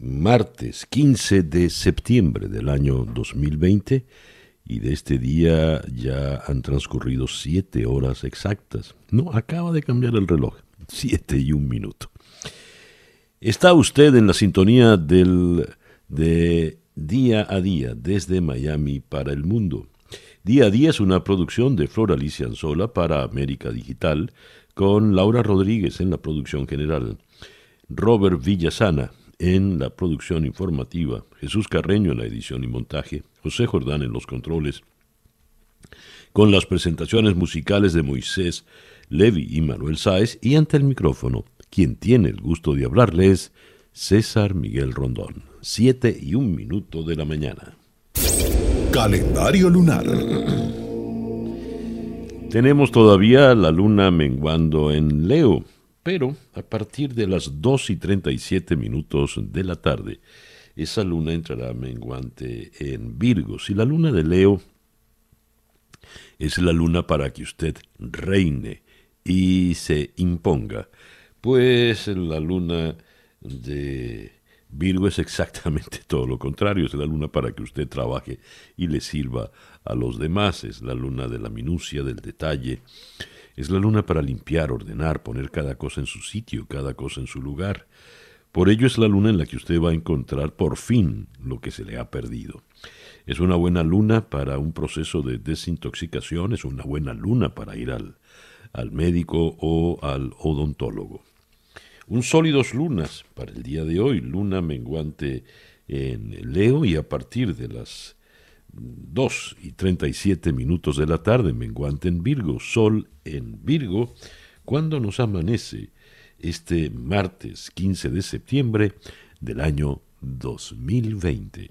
martes 15 de septiembre del año 2020 y de este día ya han transcurrido siete horas exactas. No, acaba de cambiar el reloj, siete y un minuto. Está usted en la sintonía del, de Día a Día desde Miami para el mundo. Día a Día es una producción de Flor Alicia Anzola para América Digital con Laura Rodríguez en la producción general, Robert Villasana en la producción informativa, Jesús Carreño en la edición y montaje, José Jordán en los controles, con las presentaciones musicales de Moisés Levi y Manuel Sáez, y ante el micrófono, quien tiene el gusto de hablarles, César Miguel Rondón. Siete y un minuto de la mañana. Calendario lunar. Tenemos todavía la luna menguando en Leo pero a partir de las 2 y 37 minutos de la tarde, esa luna entrará menguante en Virgo. Si la luna de Leo es la luna para que usted reine y se imponga, pues la luna de Virgo es exactamente todo lo contrario, es la luna para que usted trabaje y le sirva a los demás, es la luna de la minucia, del detalle, es la luna para limpiar, ordenar, poner cada cosa en su sitio, cada cosa en su lugar. Por ello es la luna en la que usted va a encontrar por fin lo que se le ha perdido. Es una buena luna para un proceso de desintoxicación, es una buena luna para ir al, al médico o al odontólogo. Un sólidos lunas para el día de hoy, luna menguante en Leo y a partir de las 2 y 37 minutos de la tarde, menguante en Virgo, Sol en Virgo, cuando nos amanece este martes 15 de septiembre del año 2020.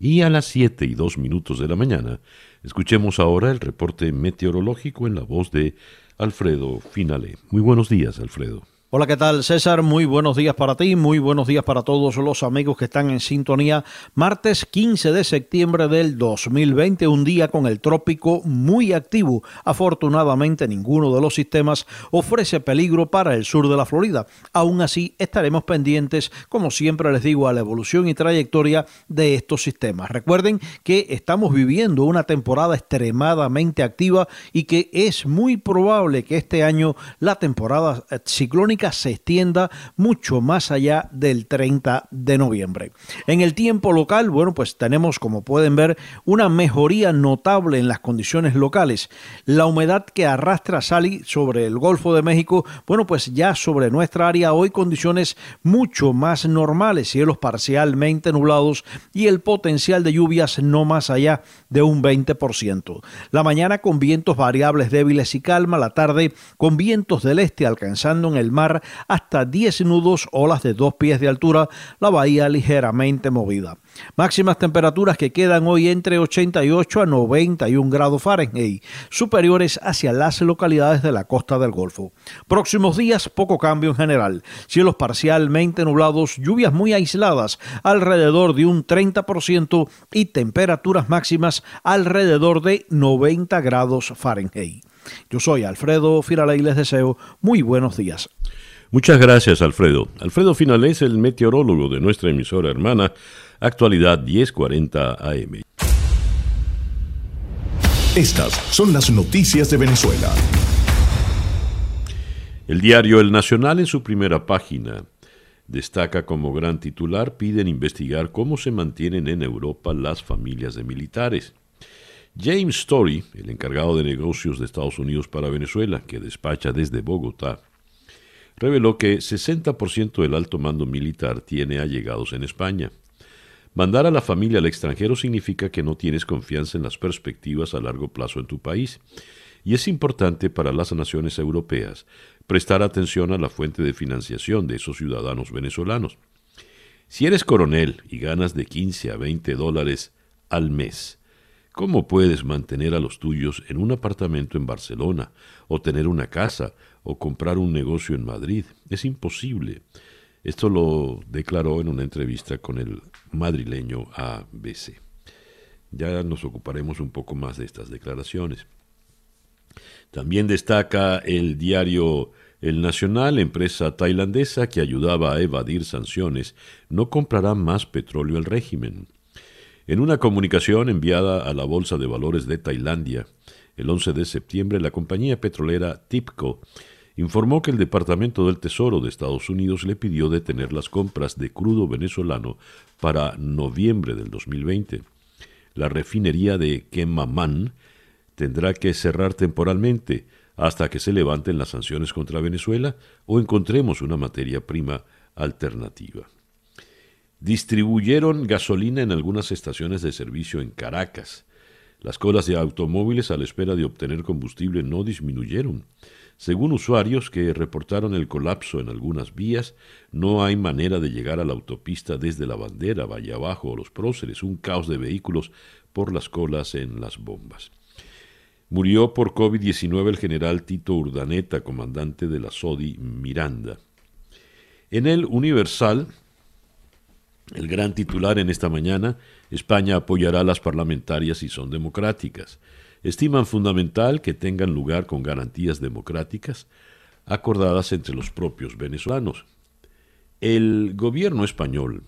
Y a las 7 y 2 minutos de la mañana, escuchemos ahora el reporte meteorológico en la voz de Alfredo Finale. Muy buenos días, Alfredo. Hola, ¿qué tal César? Muy buenos días para ti, muy buenos días para todos los amigos que están en sintonía. Martes 15 de septiembre del 2020, un día con el trópico muy activo. Afortunadamente ninguno de los sistemas ofrece peligro para el sur de la Florida. Aún así estaremos pendientes, como siempre les digo, a la evolución y trayectoria de estos sistemas. Recuerden que estamos viviendo una temporada extremadamente activa y que es muy probable que este año la temporada ciclónica se extienda mucho más allá del 30 de noviembre. En el tiempo local, bueno, pues tenemos, como pueden ver, una mejoría notable en las condiciones locales. La humedad que arrastra Sally sobre el Golfo de México, bueno, pues ya sobre nuestra área hoy condiciones mucho más normales, cielos parcialmente nublados y el potencial de lluvias no más allá de un 20%. La mañana con vientos variables débiles y calma, la tarde con vientos del este alcanzando en el mar hasta 10 nudos, olas de dos pies de altura, la bahía ligeramente movida. Máximas temperaturas que quedan hoy entre 88 a 91 grados Fahrenheit, superiores hacia las localidades de la costa del Golfo. Próximos días, poco cambio en general. Cielos parcialmente nublados, lluvias muy aisladas, alrededor de un 30% y temperaturas máximas alrededor de 90 grados Fahrenheit. Yo soy Alfredo Firaley y les deseo muy buenos días. Muchas gracias, Alfredo. Alfredo Finale es el meteorólogo de nuestra emisora hermana, actualidad 1040 AM. Estas son las noticias de Venezuela. El diario El Nacional en su primera página destaca como gran titular piden investigar cómo se mantienen en Europa las familias de militares. James Story, el encargado de negocios de Estados Unidos para Venezuela, que despacha desde Bogotá, reveló que 60% del alto mando militar tiene allegados en España. Mandar a la familia al extranjero significa que no tienes confianza en las perspectivas a largo plazo en tu país, y es importante para las naciones europeas prestar atención a la fuente de financiación de esos ciudadanos venezolanos. Si eres coronel y ganas de 15 a 20 dólares al mes, ¿Cómo puedes mantener a los tuyos en un apartamento en Barcelona, o tener una casa, o comprar un negocio en Madrid? Es imposible. Esto lo declaró en una entrevista con el madrileño ABC. Ya nos ocuparemos un poco más de estas declaraciones. También destaca el diario El Nacional, empresa tailandesa que ayudaba a evadir sanciones, no comprará más petróleo al régimen. En una comunicación enviada a la Bolsa de Valores de Tailandia, el 11 de septiembre, la compañía petrolera TIPCO informó que el Departamento del Tesoro de Estados Unidos le pidió detener las compras de crudo venezolano para noviembre del 2020. La refinería de Quemamán tendrá que cerrar temporalmente hasta que se levanten las sanciones contra Venezuela o encontremos una materia prima alternativa distribuyeron gasolina en algunas estaciones de servicio en Caracas. Las colas de automóviles a la espera de obtener combustible no disminuyeron. Según usuarios que reportaron el colapso en algunas vías, no hay manera de llegar a la autopista desde la bandera, Valle Abajo o los próceres, un caos de vehículos por las colas en las bombas. Murió por COVID-19 el general Tito Urdaneta, comandante de la SODI Miranda. En el Universal, el gran titular en esta mañana, España apoyará a las parlamentarias si son democráticas. Estiman fundamental que tengan lugar con garantías democráticas acordadas entre los propios venezolanos. El gobierno español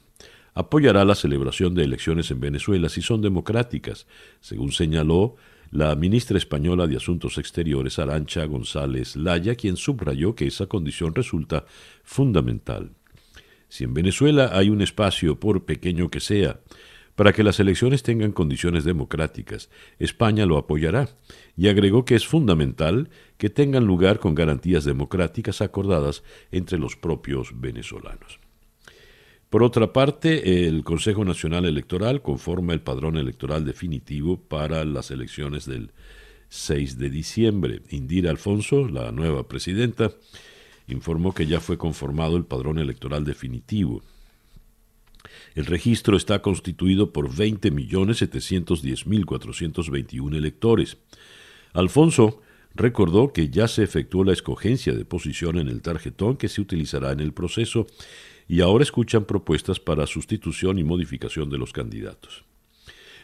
apoyará la celebración de elecciones en Venezuela si son democráticas, según señaló la ministra española de Asuntos Exteriores, Arancha González Laya, quien subrayó que esa condición resulta fundamental. Si en Venezuela hay un espacio, por pequeño que sea, para que las elecciones tengan condiciones democráticas, España lo apoyará y agregó que es fundamental que tengan lugar con garantías democráticas acordadas entre los propios venezolanos. Por otra parte, el Consejo Nacional Electoral conforma el padrón electoral definitivo para las elecciones del 6 de diciembre. Indira Alfonso, la nueva presidenta, informó que ya fue conformado el padrón electoral definitivo. El registro está constituido por 20.710.421 electores. Alfonso recordó que ya se efectuó la escogencia de posición en el tarjetón que se utilizará en el proceso y ahora escuchan propuestas para sustitución y modificación de los candidatos.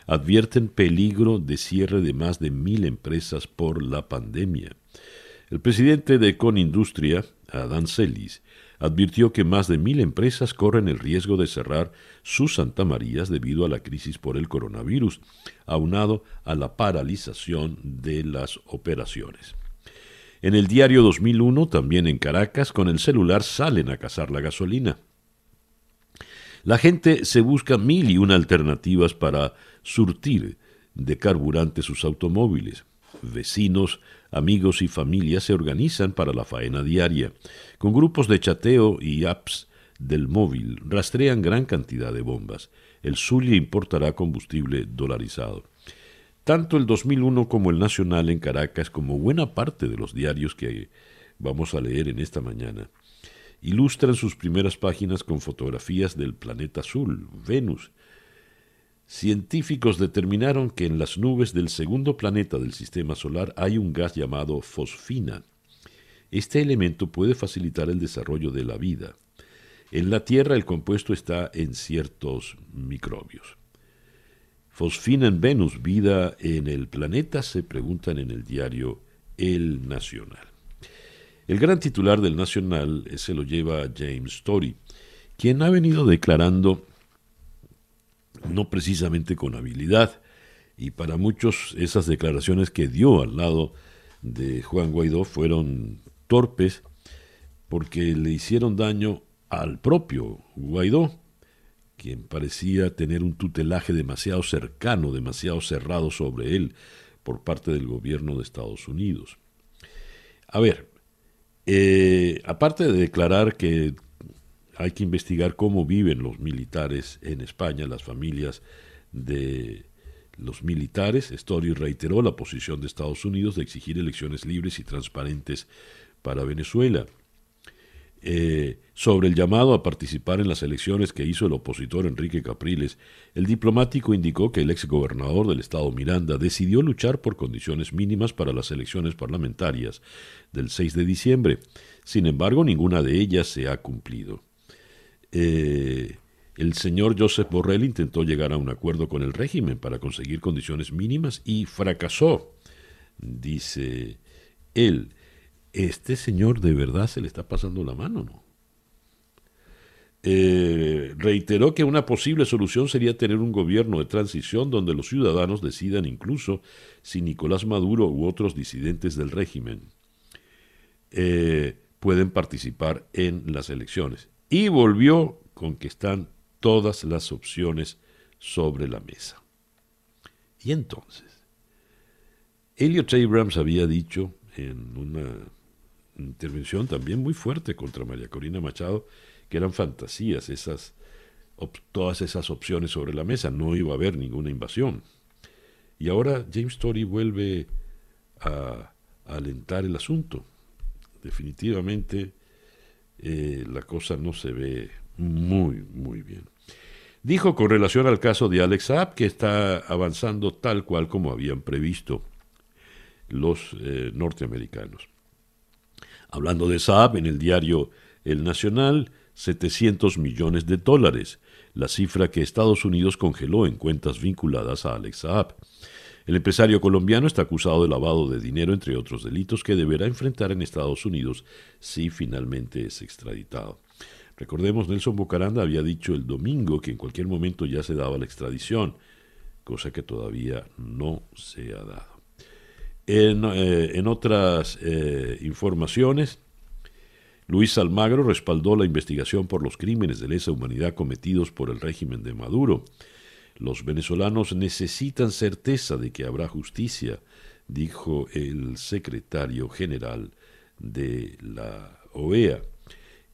Advierten peligro de cierre de más de mil empresas por la pandemia. El presidente de Conindustria, Adán Celis, advirtió que más de mil empresas corren el riesgo de cerrar sus Santa Marías debido a la crisis por el coronavirus, aunado a la paralización de las operaciones. En el diario 2001, también en Caracas, con el celular salen a cazar la gasolina. La gente se busca mil y una alternativas para surtir de carburante sus automóviles. Vecinos Amigos y familias se organizan para la faena diaria. Con grupos de chateo y apps del móvil rastrean gran cantidad de bombas. El Zulia importará combustible dolarizado. Tanto el 2001 como el Nacional en Caracas, como buena parte de los diarios que vamos a leer en esta mañana, ilustran sus primeras páginas con fotografías del planeta azul, Venus, Científicos determinaron que en las nubes del segundo planeta del sistema solar hay un gas llamado fosfina. Este elemento puede facilitar el desarrollo de la vida. En la Tierra el compuesto está en ciertos microbios. Fosfina en Venus, vida en el planeta, se preguntan en el diario El Nacional. El gran titular del Nacional se lo lleva James Story, quien ha venido declarando no precisamente con habilidad. Y para muchos esas declaraciones que dio al lado de Juan Guaidó fueron torpes porque le hicieron daño al propio Guaidó, quien parecía tener un tutelaje demasiado cercano, demasiado cerrado sobre él por parte del gobierno de Estados Unidos. A ver, eh, aparte de declarar que hay que investigar cómo viven los militares en España, las familias de los militares. Story reiteró la posición de Estados Unidos de exigir elecciones libres y transparentes para Venezuela. Eh, sobre el llamado a participar en las elecciones que hizo el opositor Enrique Capriles, el diplomático indicó que el exgobernador del estado Miranda decidió luchar por condiciones mínimas para las elecciones parlamentarias del 6 de diciembre. Sin embargo, ninguna de ellas se ha cumplido. Eh, el señor Joseph Borrell intentó llegar a un acuerdo con el régimen para conseguir condiciones mínimas y fracasó, dice él este señor de verdad se le está pasando la mano, ¿no? Eh, reiteró que una posible solución sería tener un gobierno de transición donde los ciudadanos decidan incluso si Nicolás Maduro u otros disidentes del régimen eh, pueden participar en las elecciones. Y volvió con que están todas las opciones sobre la mesa. Y entonces, Elliot Abrams había dicho en una intervención también muy fuerte contra María Corina Machado, que eran fantasías, esas, todas esas opciones sobre la mesa, no iba a haber ninguna invasión. Y ahora James Tory vuelve a, alentar el asunto. Definitivamente eh, la cosa no se ve muy, muy bien. Dijo con relación al caso de Alex Saab que está avanzando tal cual como habían previsto los eh, norteamericanos. Hablando de Saab, en el diario El Nacional, 700 millones de dólares, la cifra que Estados Unidos congeló en cuentas vinculadas a Alex Saab. El empresario colombiano está acusado de lavado de dinero, entre otros delitos, que deberá enfrentar en Estados Unidos si finalmente es extraditado. Recordemos, Nelson Bocaranda había dicho el domingo que en cualquier momento ya se daba la extradición, cosa que todavía no se ha dado. En, eh, otras eh, informaciones, Luis Almagro respaldó la investigación por los crímenes de lesa humanidad cometidos por el régimen de Maduro. Los venezolanos necesitan certeza de que habrá justicia, dijo el secretario general de la OEA.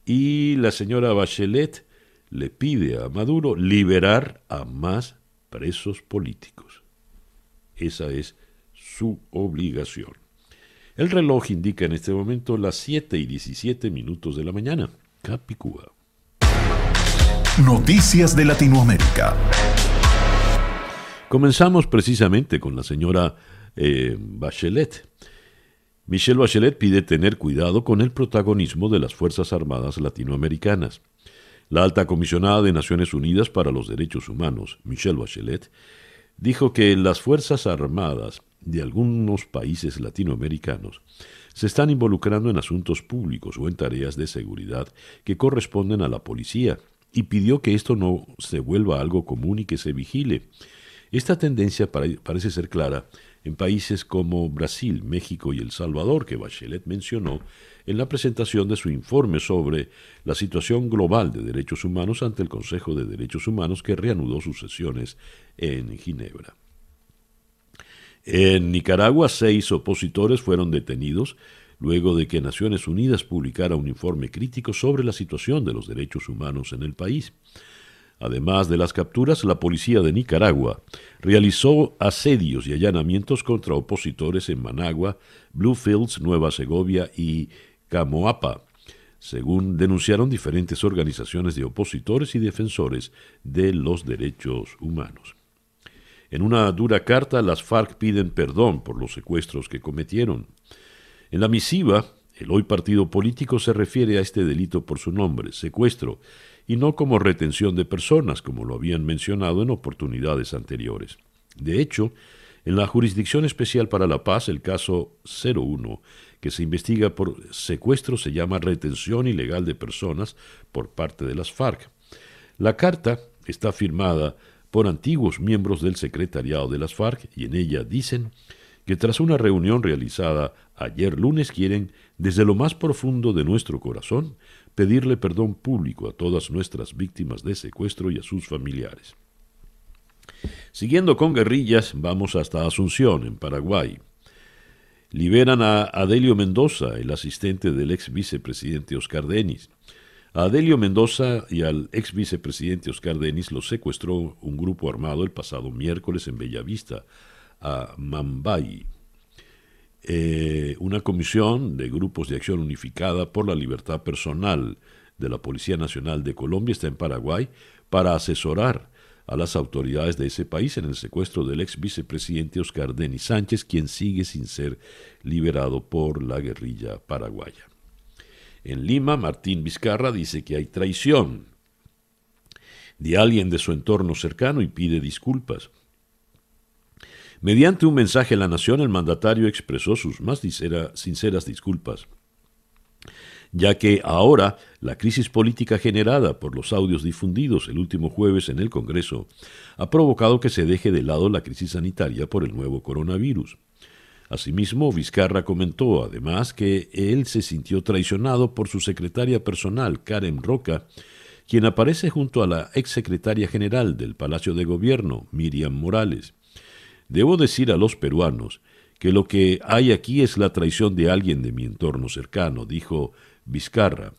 Y la señora Bachelet le pide a Maduro liberar a más presos políticos. Esa es su obligación. El reloj indica en este momento las 7 y 17 minutos de la mañana. Capicúa. Noticias de Latinoamérica. Comenzamos precisamente con la señora eh, Bachelet. Michelle Bachelet pide tener cuidado con el protagonismo de las Fuerzas Armadas latinoamericanas. La alta comisionada de Naciones Unidas para los Derechos Humanos, Michelle Bachelet, dijo que las Fuerzas Armadas de algunos países latinoamericanos se están involucrando en asuntos públicos o en tareas de seguridad que corresponden a la policía y pidió que esto no se vuelva algo común y que se vigile. Esta tendencia parece ser clara en países como Brasil, México y El Salvador, que Bachelet mencionó en la presentación de su informe sobre la situación global de derechos humanos ante el Consejo de Derechos Humanos que reanudó sus sesiones en Ginebra. En Nicaragua, seis opositores fueron detenidos luego de que Naciones Unidas publicara un informe crítico sobre la situación de los derechos humanos en el país. Además de las capturas, la policía de Nicaragua realizó asedios y allanamientos contra opositores en Managua, Bluefields, Nueva Segovia y Camoapa, según denunciaron diferentes organizaciones de opositores y defensores de los derechos humanos. En una dura carta, las FARC piden perdón por los secuestros que cometieron. En la misiva, el hoy partido político se refiere a este delito por su nombre, secuestro, y no como retención de personas, como lo habían mencionado en oportunidades anteriores. De hecho, en la Jurisdicción Especial para la Paz, el caso 01, que se investiga por secuestro, se llama retención ilegal de personas por parte de las FARC. La carta está firmada por antiguos miembros del secretariado de las FARC y en ella dicen que tras una reunión realizada ayer lunes quieren, desde lo más profundo de nuestro corazón, pedirle perdón público a todas nuestras víctimas de secuestro y a sus familiares. Siguiendo con guerrillas, vamos hasta Asunción, en Paraguay. Liberan a Adelio Mendoza, el asistente del ex vicepresidente Oscar Denis. A Adelio Mendoza y al ex vicepresidente Oscar Denis los secuestró un grupo armado el pasado miércoles en Bellavista, a Mambay. Eh, una comisión de grupos de acción unificada por la libertad personal de la Policía Nacional de Colombia está en Paraguay para asesorar a las autoridades de ese país en el secuestro del ex vicepresidente Oscar Denis Sánchez, quien sigue sin ser liberado por la guerrilla paraguaya. En Lima, Martín Vizcarra dice que hay traición de alguien de su entorno cercano y pide disculpas. Mediante un mensaje a la nación, el mandatario expresó sus más sinceras disculpas ya que ahora la crisis política generada por los audios difundidos el último jueves en el Congreso ha provocado que se deje de lado la crisis sanitaria por el nuevo coronavirus. Asimismo, Vizcarra comentó además que él se sintió traicionado por su secretaria personal, Karen Roca, quien aparece junto a la exsecretaria general del Palacio de Gobierno, Miriam Morales. Debo decir a los peruanos que lo que hay aquí es la traición de alguien de mi entorno cercano, dijo Vizcarra.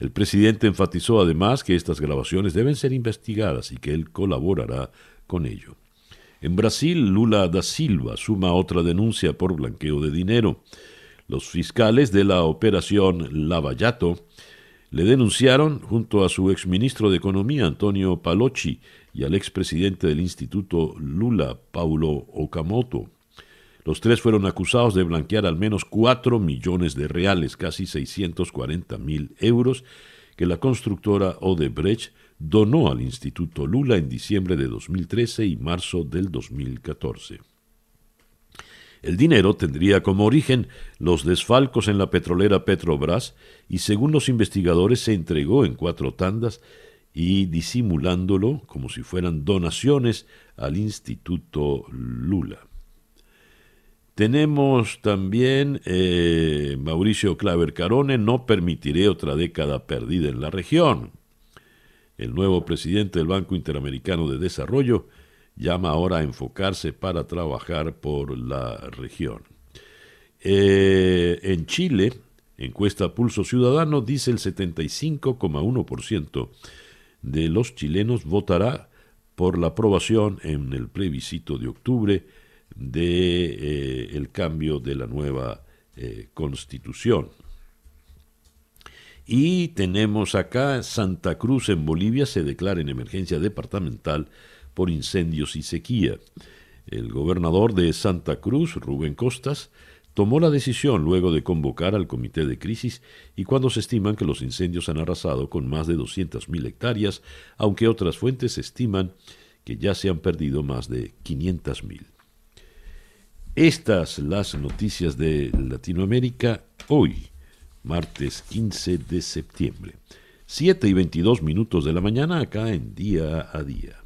El presidente enfatizó además que estas grabaciones deben ser investigadas y que él colaborará con ello. En Brasil, Lula da Silva suma otra denuncia por blanqueo de dinero. Los fiscales de la operación Lavallato le denunciaron junto a su exministro de Economía, Antonio Palocci, y al expresidente del Instituto Lula, Paulo Okamoto. Los tres fueron acusados de blanquear al menos 4 millones de reales, casi 640 mil euros, que la constructora Odebrecht donó al Instituto Lula en diciembre de 2013 y marzo del 2014. El dinero tendría como origen los desfalcos en la petrolera Petrobras y según los investigadores se entregó en cuatro tandas y disimulándolo como si fueran donaciones al Instituto Lula. Tenemos también eh, Mauricio Claver Carone, no permitiré otra década perdida en la región. El nuevo presidente del Banco Interamericano de Desarrollo llama ahora a enfocarse para trabajar por la región. Eh, en Chile, encuesta Pulso Ciudadano dice el 75,1% de los chilenos votará por la aprobación en el plebiscito de octubre de eh, el cambio de la nueva eh, constitución. Y tenemos acá Santa Cruz en Bolivia se declara en emergencia departamental por incendios y sequía. El gobernador de Santa Cruz, Rubén Costas, tomó la decisión luego de convocar al comité de crisis y cuando se estiman que los incendios han arrasado con más de 200.000 hectáreas, aunque otras fuentes estiman que ya se han perdido más de 500.000. Estas las noticias de Latinoamérica hoy, martes 15 de septiembre. 7 y 22 minutos de la mañana acá en Día a Día.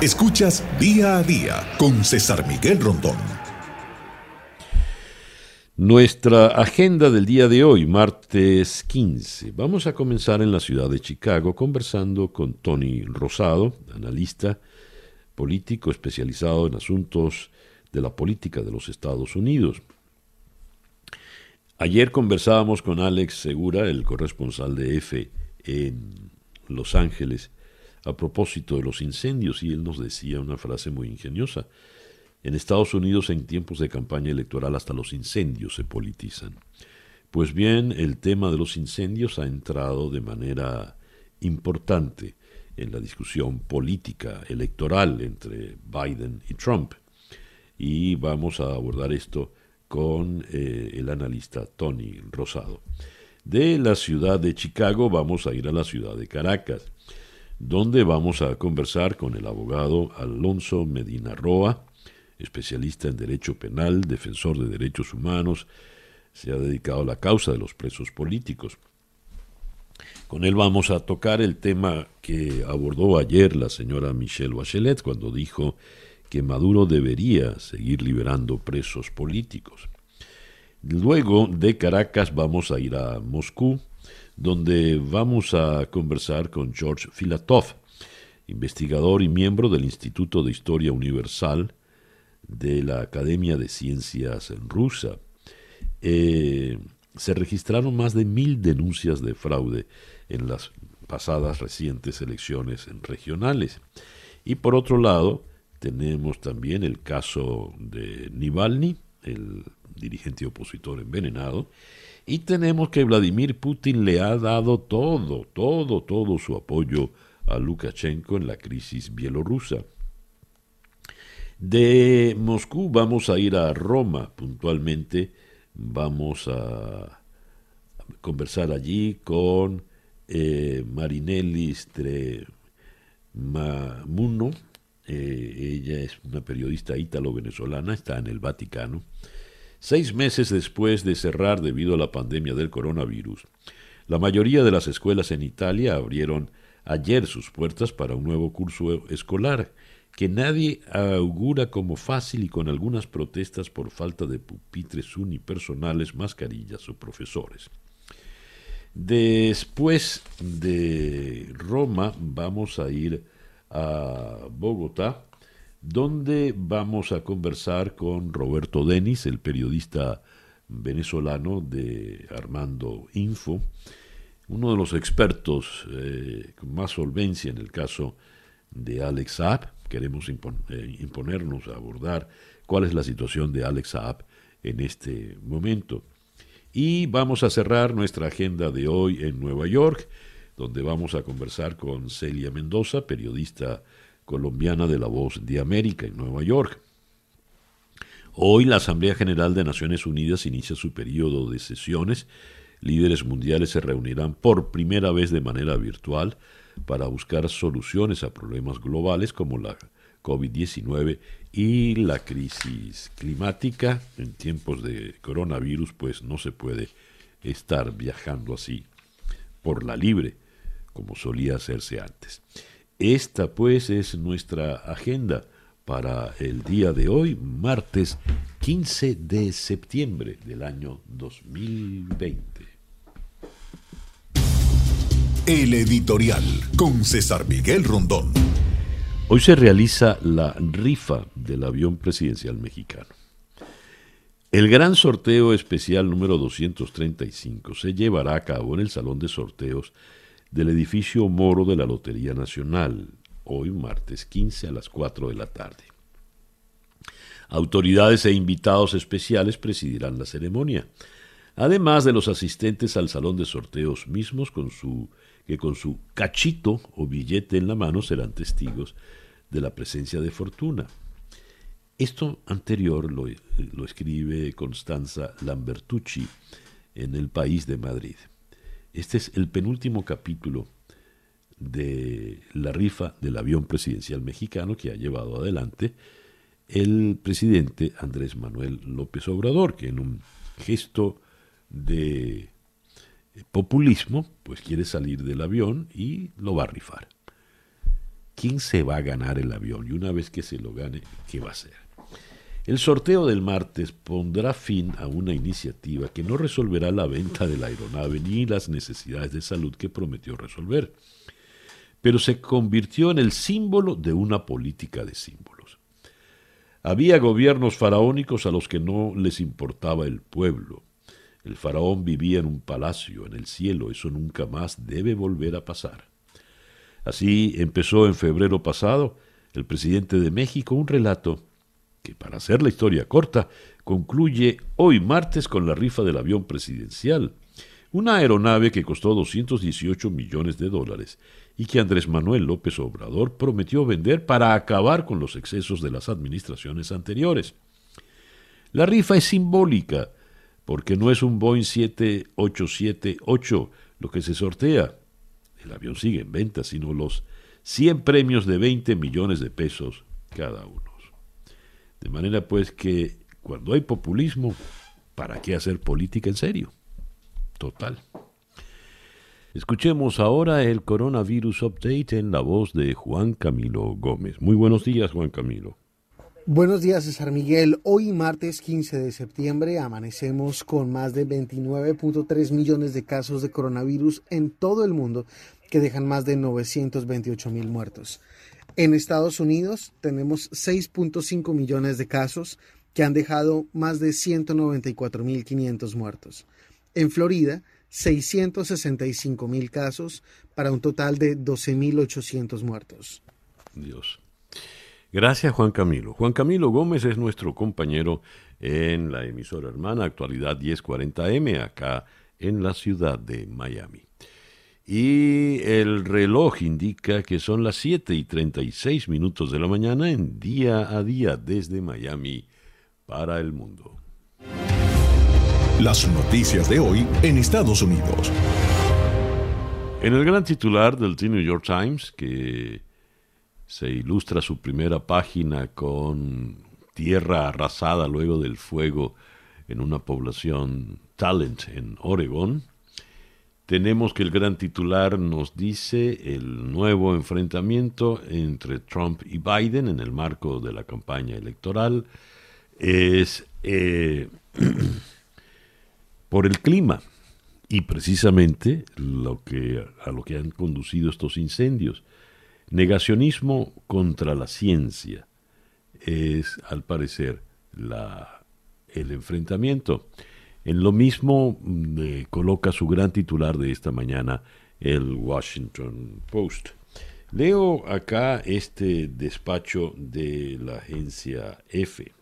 Escuchas Día a Día con César Miguel Rondón. Nuestra agenda del día de hoy, martes 15. Vamos a comenzar en la ciudad de Chicago conversando con Tony Rosado, analista político especializado en asuntos de la política de los Estados Unidos. Ayer conversábamos con Alex Segura, el corresponsal de EFE en Los Ángeles, a propósito de los incendios y él nos decía una frase muy ingeniosa. En Estados Unidos en tiempos de campaña electoral hasta los incendios se politizan. Pues bien, el tema de los incendios ha entrado de manera importante en la discusión política electoral entre Biden y Trump y vamos a abordar esto con eh, el analista Tony Rosado. De la ciudad de Chicago vamos a ir a la ciudad de Caracas, donde vamos a conversar con el abogado Alonso Medina Roa, especialista en derecho penal, defensor de derechos humanos, se ha dedicado a la causa de los presos políticos. Con él vamos a tocar el tema que abordó ayer la señora Michelle Bachelet cuando dijo que Maduro debería seguir liberando presos políticos. Luego de Caracas vamos a ir a Moscú, donde vamos a conversar con George Filatov, investigador y miembro del Instituto de Historia Universal de la Academia de Ciencias Rusa. Eh, se registraron más de mil denuncias de fraude en las pasadas recientes elecciones regionales. Y por otro lado, tenemos también el caso de Nivalny, el dirigente opositor envenenado, y tenemos que Vladimir Putin le ha dado todo, todo, todo su apoyo a Lukashenko en la crisis bielorrusa. De Moscú. Vamos a ir a Roma puntualmente, vamos a conversar allí con eh, Marinelli Mamuno, eh, ella es una periodista ítalo-venezolana, está en el Vaticano. Seis meses después de cerrar debido a la pandemia del coronavirus, la mayoría de las escuelas en Italia abrieron ayer sus puertas para un nuevo curso escolar que nadie augura como fácil y con algunas protestas por falta de pupitres unipersonales, mascarillas o profesores. Después de Roma vamos a ir a Bogotá, donde vamos a conversar con Roberto Denis, el periodista venezolano de Armando Info, uno de los expertos eh, con más solvencia en el caso de Alex Saab. Queremos eh, imponernos a abordar cuál es la situación de Alex Saab en este momento. Y vamos a cerrar nuestra agenda de hoy en Nueva York, donde vamos a conversar con Celia Mendoza, periodista colombiana de La Voz de América en Nueva York. Hoy la Asamblea General de Naciones Unidas inicia su periodo de sesiones. Líderes mundiales se reunirán por primera vez de manera virtual para buscar soluciones a problemas globales como la COVID-19 y la crisis climática. En tiempos de coronavirus, pues no se puede estar viajando así por la libre, como solía hacerse antes. Esta pues es nuestra agenda para el día de hoy, martes 15 de septiembre del año 2020. El editorial con César Miguel Rondón. Hoy se realiza la rifa del avión presidencial mexicano. El gran sorteo especial número 235 se llevará a cabo en el salón de sorteos del edificio Moro de la Lotería Nacional, hoy martes 15 a las 4 de la tarde. Autoridades e invitados especiales presidirán la ceremonia, además de los asistentes al salón de sorteos mismos con su que con su cachito o billete en la mano serán testigos de la presencia de fortuna. Esto anterior lo, lo escribe Constanza Lambertucci en El País de Madrid. Este es el penúltimo capítulo de la rifa del avión presidencial mexicano que ha llevado adelante el presidente Andrés Manuel López Obrador, que en un gesto de populismo, pues quiere salir del avión y lo va a rifar. ¿Quién se va a ganar el avión? Y una vez que se lo gane, ¿qué va a hacer? El sorteo del martes pondrá fin a una iniciativa que no resolverá la venta de la aeronave ni las necesidades de salud que prometió resolver, pero se convirtió en el símbolo de una política de símbolos. Había gobiernos faraónicos a los que no les importaba el pueblo, el faraón vivía en un palacio, en el cielo, eso nunca más debe volver a pasar. Así empezó en febrero pasado el presidente de México un relato que, para hacer la historia corta, concluye hoy martes con la rifa del avión presidencial, una aeronave que costó 218 millones de dólares y que Andrés Manuel López Obrador prometió vender para acabar con los excesos de las administraciones anteriores. La rifa es simbólica, porque no es un Boeing 7878 lo que se sortea. El avión sigue en venta, sino los 100 premios de 20 millones de pesos cada uno. De manera pues que cuando hay populismo, ¿para qué hacer política en serio? Total. Escuchemos ahora el coronavirus update en la voz de Juan Camilo Gómez. Muy buenos días, Juan Camilo. Buenos días, César Miguel. Hoy, martes 15 de septiembre, amanecemos con más de 29.3 millones de casos de coronavirus en todo el mundo, que dejan más de 928 mil muertos. En Estados Unidos tenemos 6.5 millones de casos que han dejado más de 194 mil 500 muertos. En Florida, 665 mil casos para un total de 12 mil 800 muertos. Dios. Gracias Juan Camilo. Juan Camilo Gómez es nuestro compañero en la emisora hermana Actualidad 1040M acá en la ciudad de Miami. Y el reloj indica que son las 7 y 36 minutos de la mañana en día a día desde Miami para el mundo. Las noticias de hoy en Estados Unidos. En el gran titular del The New York Times, que se ilustra su primera página con tierra arrasada luego del fuego en una población Talent en Oregón, tenemos que el gran titular nos dice el nuevo enfrentamiento entre Trump y Biden en el marco de la campaña electoral es eh, por el clima y precisamente lo que, a lo que han conducido estos incendios. Negacionismo contra la ciencia es, al parecer, el enfrentamiento. En lo mismo mm, coloca su gran titular de esta mañana, el Washington Post. Leo acá este despacho de la agencia F.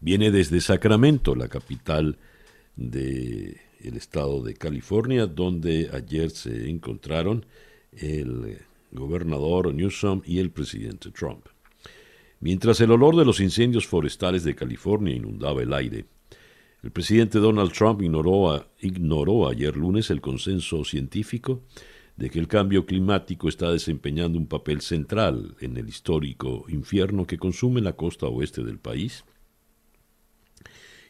Viene desde Sacramento, la capital del estado de California, donde ayer se encontraron el gobernador Newsom y el presidente Trump. Mientras el olor de los incendios forestales de California inundaba el aire, el presidente Donald Trump ignoró, ignoró, ayer lunes el consenso científico de que el cambio climático está desempeñando un papel central en el histórico infierno que consume la costa oeste del país,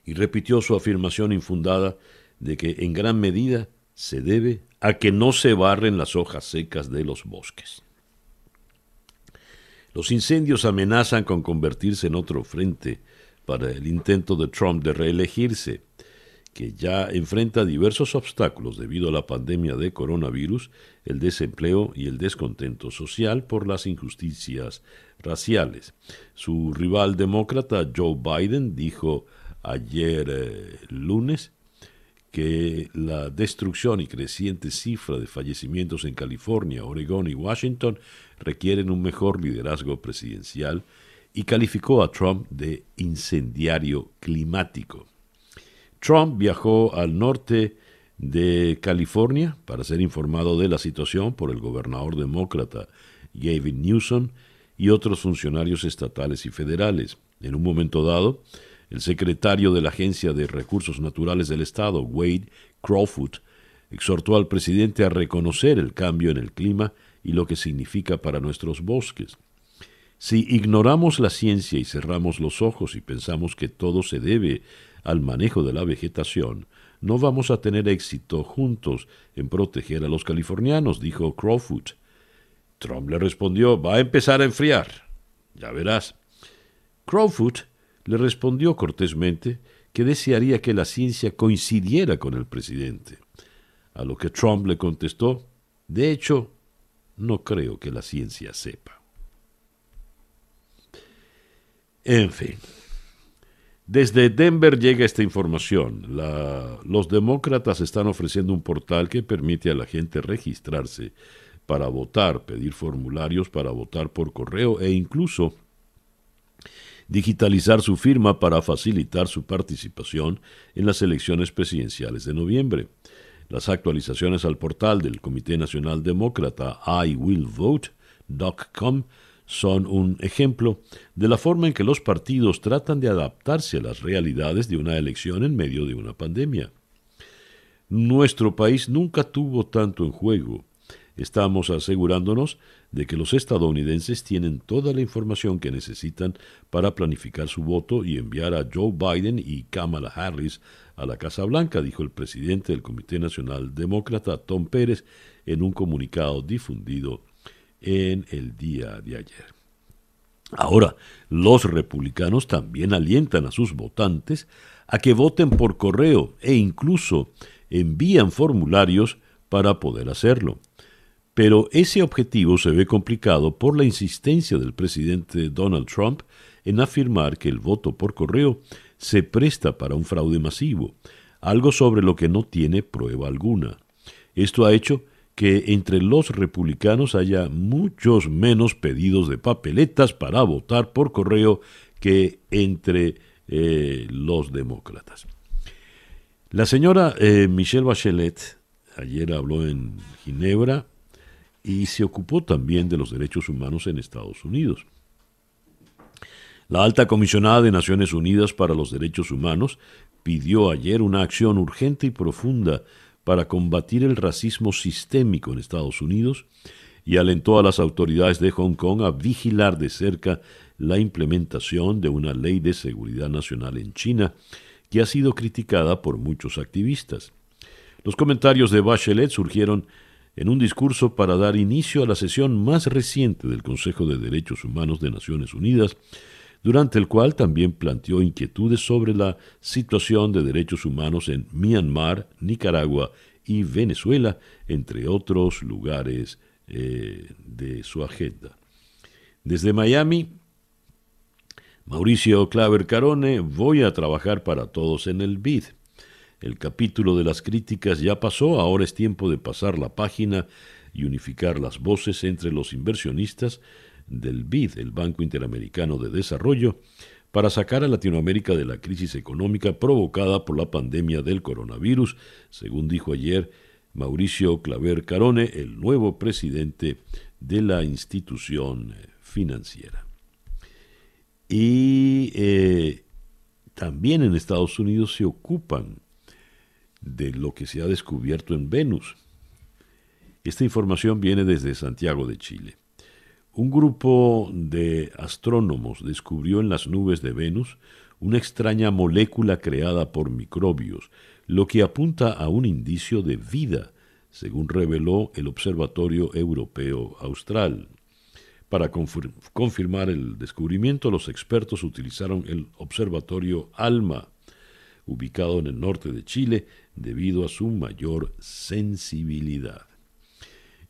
y repitió su afirmación infundada de que en gran medida se debe a que no se barren las hojas secas de los bosques. Los incendios amenazan con convertirse en otro frente para el intento de Trump de reelegirse, que ya enfrenta diversos obstáculos debido a la pandemia de coronavirus, el desempleo y el descontento social por las injusticias raciales. Su rival demócrata Joe Biden dijo ayer eh, lunes que la destrucción y creciente cifra de fallecimientos en California, Oregón y Washington requieren un mejor liderazgo presidencial y calificó a Trump de incendiario climático. Trump viajó al norte de California para ser informado de la situación por el gobernador demócrata Gavin Newsom y otros funcionarios estatales y federales. En un momento dado, el secretario de la Agencia de Recursos Naturales del Estado, Wade Crawford, exhortó al presidente a reconocer el cambio en el clima y lo que significa para nuestros bosques. Si ignoramos la ciencia y cerramos los ojos y pensamos que todo se debe al manejo de la vegetación, no vamos a tener éxito juntos en proteger a los californianos, dijo Crawford. Trump le respondió, va a empezar a enfriar. Ya verás. Crawford le respondió cortésmente que desearía que la ciencia coincidiera con el presidente. A lo que Trump le contestó, de hecho, no creo que la ciencia sepa. En fin, desde Denver llega esta información. los demócratas están ofreciendo un portal que permite a la gente registrarse para votar, pedir formularios para votar por correo e incluso digitalizar su firma para facilitar su participación en las elecciones presidenciales de noviembre. Las actualizaciones al portal del Comité Nacional Demócrata iwillvote.com son un ejemplo de la forma en que los partidos tratan de adaptarse a las realidades de una elección en medio de una pandemia. Nuestro país nunca tuvo tanto en juego. Estamos asegurándonos de que los estadounidenses tienen toda la información que necesitan para planificar su voto y enviar a Joe Biden y Kamala Harris a la Casa Blanca, dijo el presidente del Comité Nacional Demócrata, Tom Pérez, en un comunicado difundido en el día de ayer. Ahora, los republicanos también alientan a sus votantes a que voten por correo e incluso envían formularios para poder hacerlo. Pero ese objetivo se ve complicado por la insistencia del presidente Donald Trump en afirmar que el voto por correo se presta para un fraude masivo, algo sobre lo que no tiene prueba alguna. Esto ha hecho que entre los republicanos haya muchos menos pedidos de papeletas para votar por correo que entre eh, los demócratas. La señora eh, Michelle Bachelet ayer habló en Ginebra y se ocupó también de los derechos humanos en Estados Unidos. La alta comisionada de Naciones Unidas para los Derechos Humanos pidió ayer una acción urgente y profunda para combatir el racismo sistémico en Estados Unidos y alentó a las autoridades de Hong Kong a vigilar de cerca la implementación de una ley de seguridad nacional en China que ha sido criticada por muchos activistas. Los comentarios de Bachelet surgieron en un discurso para dar inicio a la sesión más reciente del Consejo de Derechos Humanos de Naciones Unidas, durante el cual también planteó inquietudes sobre la situación de derechos humanos en Myanmar, Nicaragua y Venezuela, entre otros lugares eh, de su agenda. Desde Miami, Mauricio Claver Carone, voy a trabajar para todos en el BID. El capítulo de las críticas ya pasó, ahora es tiempo de pasar la página y unificar las voces entre los inversionistas del BID, el Banco Interamericano de Desarrollo, para sacar a Latinoamérica de la crisis económica provocada por la pandemia del coronavirus, según dijo ayer Mauricio Claver Carone, el nuevo presidente de la institución financiera. Y eh, también en Estados Unidos se ocupan de lo que se ha descubierto en Venus. Esta información viene desde Santiago de Chile. Un grupo de astrónomos descubrió en las nubes de Venus una extraña molécula creada por microbios, lo que apunta a un indicio de vida, según reveló el Observatorio Europeo Austral. Para confirmar el descubrimiento, los expertos utilizaron el Observatorio ALMA, ubicado en el norte de Chile, debido a su mayor sensibilidad.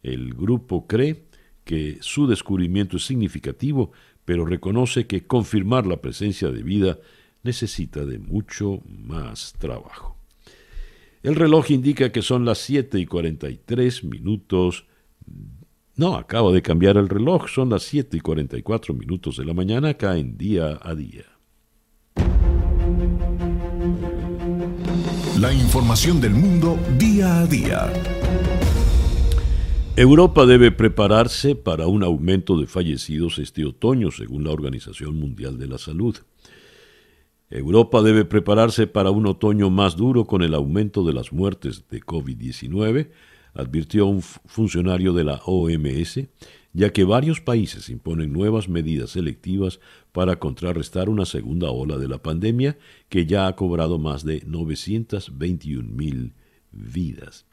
El grupo cree que su descubrimiento es significativo, pero reconoce que confirmar la presencia de vida necesita de mucho más trabajo. El reloj indica que son las 7 y 43 minutos. No, acabo de cambiar el reloj, son las 7 y 44 minutos de la mañana acá en día a día. La información del mundo día a día. Europa debe prepararse para un aumento de fallecidos este otoño, según la Organización Mundial de la Salud. Europa debe prepararse para un otoño más duro con el aumento de las muertes de COVID-19, advirtió un funcionario de la OMS, ya que varios países imponen nuevas medidas selectivas para contrarrestar una segunda ola de la pandemia que ya ha cobrado más de 921 mil vidas.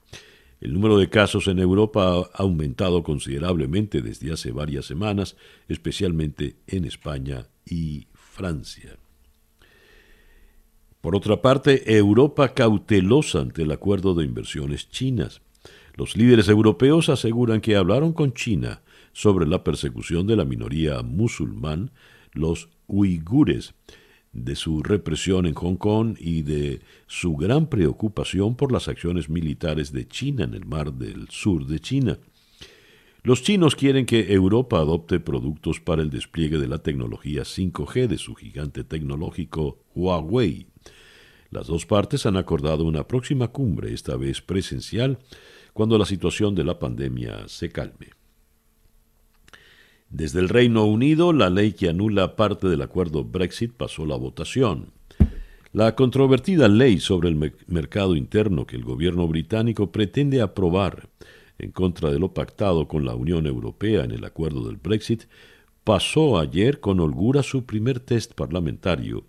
El número de casos en Europa ha aumentado considerablemente desde hace varias semanas, especialmente en España y Francia. Por otra parte, Europa cautelosa ante el acuerdo de inversiones chinas. Los líderes europeos aseguran que hablaron con China sobre la persecución de la minoría musulmán, los uigures, de su represión en Hong Kong y de su gran preocupación por las acciones militares de China en el mar del sur de China. Los chinos quieren que Europa adopte productos para el despliegue de la tecnología 5G de su gigante tecnológico Huawei. Las dos partes han acordado una próxima cumbre, esta vez presencial, cuando la situación de la pandemia se calme. Desde el Reino Unido, la ley que anula parte del acuerdo Brexit pasó la votación. La controvertida ley sobre el mercado interno que el gobierno británico pretende aprobar en contra de lo pactado con la Unión Europea en el acuerdo del Brexit pasó ayer con holgura su primer test parlamentario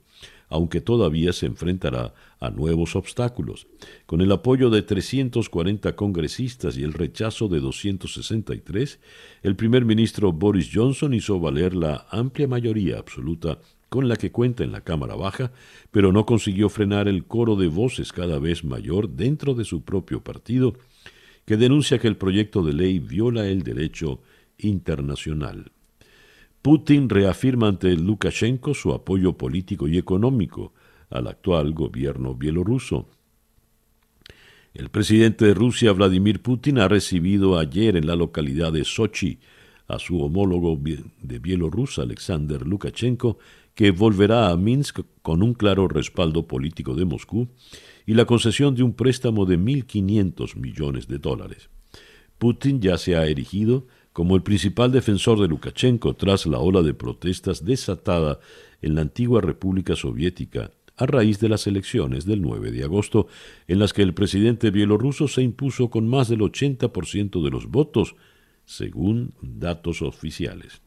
aunque todavía se enfrentará a nuevos obstáculos. Con el apoyo de 340 congresistas y el rechazo de 263, el primer ministro Boris Johnson hizo valer la amplia mayoría absoluta con la que cuenta en la Cámara Baja, pero no consiguió frenar el coro de voces cada vez mayor dentro de su propio partido, que denuncia que el proyecto de ley viola el derecho internacional. Putin reafirma ante Lukashenko su apoyo político y económico al actual gobierno bielorruso. El presidente de Rusia, Vladimir Putin, ha recibido ayer en la localidad de Sochi a su homólogo de Bielorrusia, Alexander Lukashenko, que volverá a Minsk con un claro respaldo político de Moscú y la concesión de un préstamo de 1.500 millones de dólares. Putin ya se ha erigido como el principal defensor de Lukashenko tras la ola de protestas desatada en la antigua República Soviética a raíz de las elecciones del 9 de agosto, en las que el presidente bielorruso se impuso con más del 80% de los votos, según datos oficiales.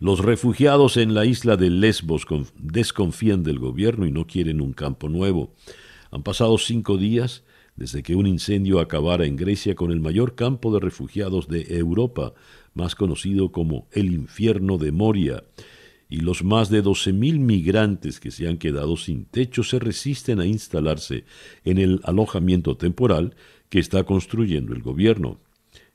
Los refugiados en la isla de Lesbos desconfían del gobierno y no quieren un campo nuevo. Han pasado cinco días desde que un incendio acabara en Grecia con el mayor campo de refugiados de Europa, más conocido como el infierno de Moria, y los más de 12.000 migrantes que se han quedado sin techo se resisten a instalarse en el alojamiento temporal que está construyendo el gobierno.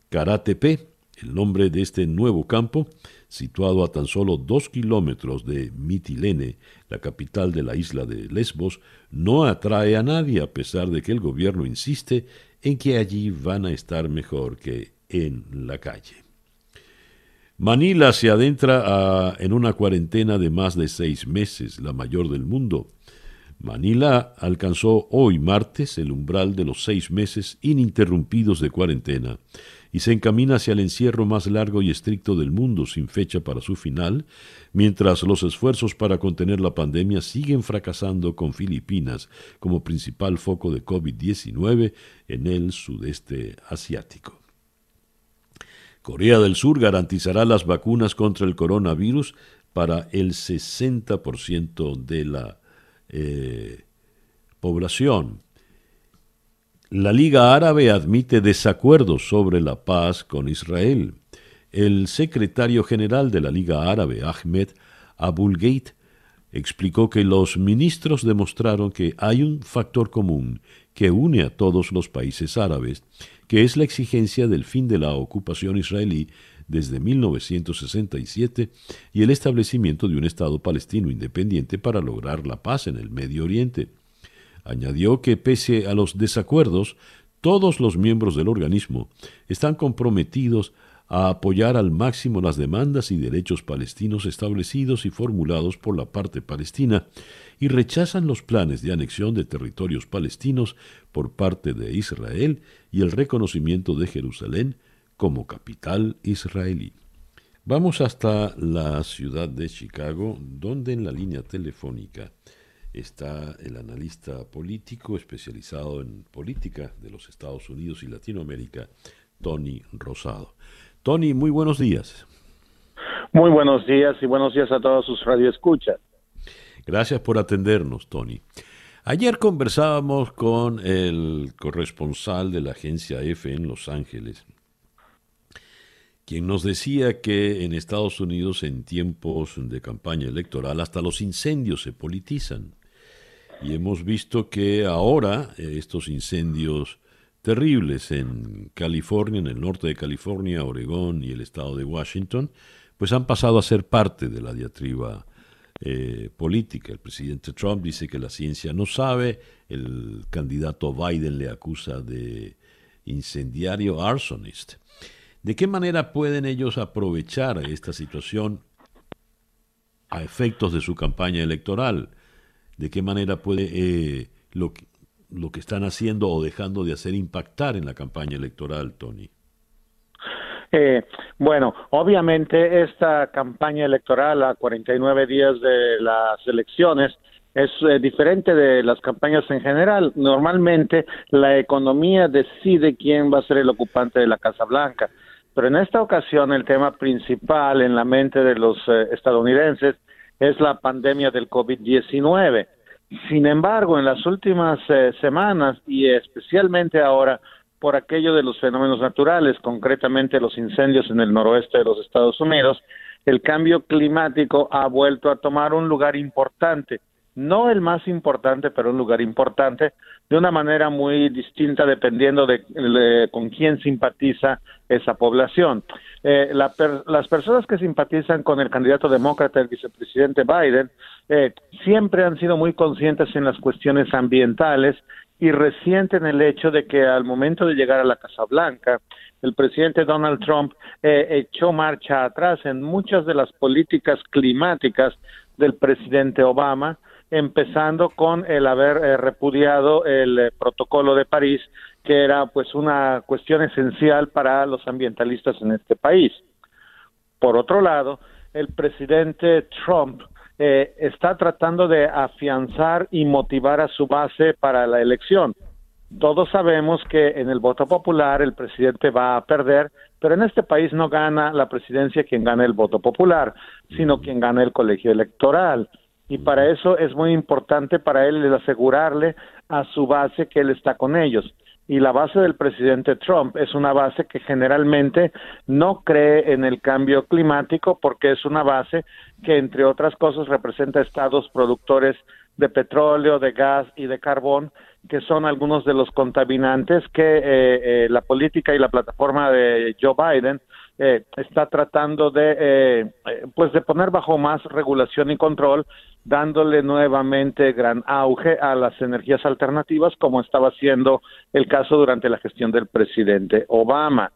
Karatepe, el nombre de este nuevo campo, situado a tan solo dos kilómetros de Mitilene, la capital de la isla de Lesbos, no atrae a nadie a pesar de que el gobierno insiste en que allí van a estar mejor que en la calle. Manila se adentra en una cuarentena de más de seis meses, la mayor del mundo. Manila alcanzó hoy martes el umbral de los seis meses ininterrumpidos de cuarentena y se encamina hacia el encierro más largo y estricto del mundo sin fecha para su final, mientras los esfuerzos para contener la pandemia siguen fracasando con Filipinas como principal foco de COVID-19 en el sudeste asiático. Corea del Sur garantizará las vacunas contra el coronavirus para el 60% de la eh, población. La Liga Árabe admite desacuerdos sobre la paz con Israel. El secretario general de la Liga Árabe, Ahmed Abulgeit, explicó que los ministros demostraron que hay un factor común que une a todos los países árabes, que es la exigencia del fin de la ocupación israelí desde 1967 y el establecimiento de un Estado palestino independiente para lograr la paz en el Medio Oriente. Añadió que pese a los desacuerdos, todos los miembros del organismo están comprometidos a apoyar al máximo las demandas y derechos palestinos establecidos y formulados por la parte palestina y rechazan los planes de anexión de territorios palestinos por parte de Israel y el reconocimiento de Jerusalén como capital israelí. Vamos hasta la ciudad de Chicago, donde en la línea telefónica está el analista político especializado en política de los Estados Unidos y Latinoamérica, Tony Rosado. Tony, muy buenos días. Muy buenos días y buenos días a todos sus radioescuchas. Gracias por atendernos, Tony. Ayer conversábamos con el corresponsal de la agencia EFE en Los Ángeles, quien nos decía que en Estados Unidos en tiempos de campaña electoral hasta los incendios se politizan. Y hemos visto que ahora eh, estos incendios terribles en California, en el norte de California, Oregón y el estado de Washington, pues han pasado a ser parte de la diatriba eh, política. El presidente Trump dice que la ciencia no sabe, el candidato Biden le acusa de incendiario arsonist. ¿De qué manera pueden ellos aprovechar esta situación a efectos de su campaña electoral? ¿De qué manera puede eh, lo, lo que están haciendo o dejando de hacer impactar en la campaña electoral, Tony? Eh, bueno, obviamente esta campaña electoral a 49 días de las elecciones es eh, diferente de las campañas en general. Normalmente la economía decide quién va a ser el ocupante de la Casa Blanca, pero en esta ocasión el tema principal en la mente de los eh, estadounidenses es la pandemia del COVID-19. Sin embargo, en las últimas semanas y especialmente ahora, por aquello de los fenómenos naturales, concretamente los incendios en el noroeste de los Estados Unidos, el cambio climático ha vuelto a tomar un lugar importante, no el más importante, pero un lugar importante, de una manera muy distinta dependiendo de, con quién simpatiza esa población. Eh, las personas que simpatizan con el candidato demócrata, el vicepresidente Biden, eh, siempre han sido muy conscientes en las cuestiones ambientales y reciente en el hecho de que al momento de llegar a la Casa Blanca, el presidente Donald Trump eh, echó marcha atrás en muchas de las políticas climáticas del presidente Obama, empezando con el haber eh, repudiado el eh, protocolo de París, que era pues una cuestión esencial para los ambientalistas en este país. Por otro lado, el presidente Trump eh, está tratando de afianzar y motivar a su base para la elección. Todos sabemos que en el voto popular el presidente va a perder, pero en este país no gana la presidencia quien gana el voto popular, sino quien gana el colegio electoral. Y para eso es muy importante para él asegurarle a su base que él está con ellos y la base del presidente Trump es una base que generalmente no cree en el cambio climático porque es una base que, entre otras cosas, representa estados productores de petróleo, de gas y de carbón, que son algunos de los contaminantes que eh, eh, la política y la plataforma de Joe Biden eh, está tratando de, eh, pues, de poner bajo más regulación y control dándole nuevamente gran auge a las energías alternativas, como estaba siendo el caso durante la gestión del presidente Obama.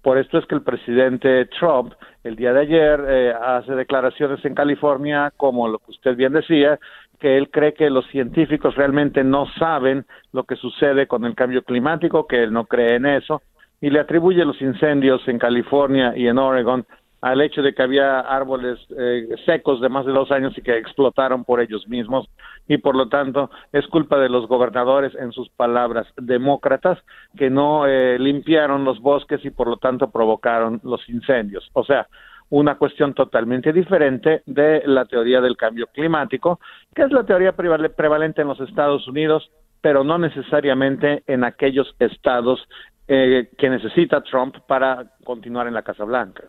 Por esto es que el presidente Trump el día de ayer eh, hace declaraciones en California, como lo que usted bien decía, que él cree que los científicos realmente no saben lo que sucede con el cambio climático, que él no cree en eso, y le atribuye los incendios en California y en Oregon al hecho de que había árboles eh, secos de más de dos años y que explotaron por ellos mismos y por lo tanto es culpa de los gobernadores, en sus palabras, demócratas, que no eh, limpiaron los bosques y por lo tanto provocaron los incendios. O sea, una cuestión totalmente diferente de la teoría del cambio climático, que es la teoría prevalente en los Estados Unidos, pero no necesariamente en aquellos estados eh, que necesita Trump para continuar en la Casa Blanca.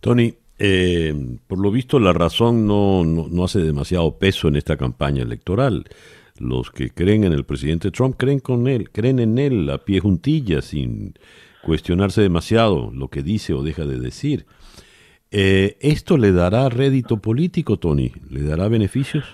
Tony, eh, por lo visto la razón no, no, hace demasiado peso en esta campaña electoral. Los que creen en el presidente Trump creen con él, creen en él a pie juntilla, sin cuestionarse demasiado lo que dice o deja de decir. Eh, ¿Esto le dará rédito político, Tony? ¿Le dará beneficios?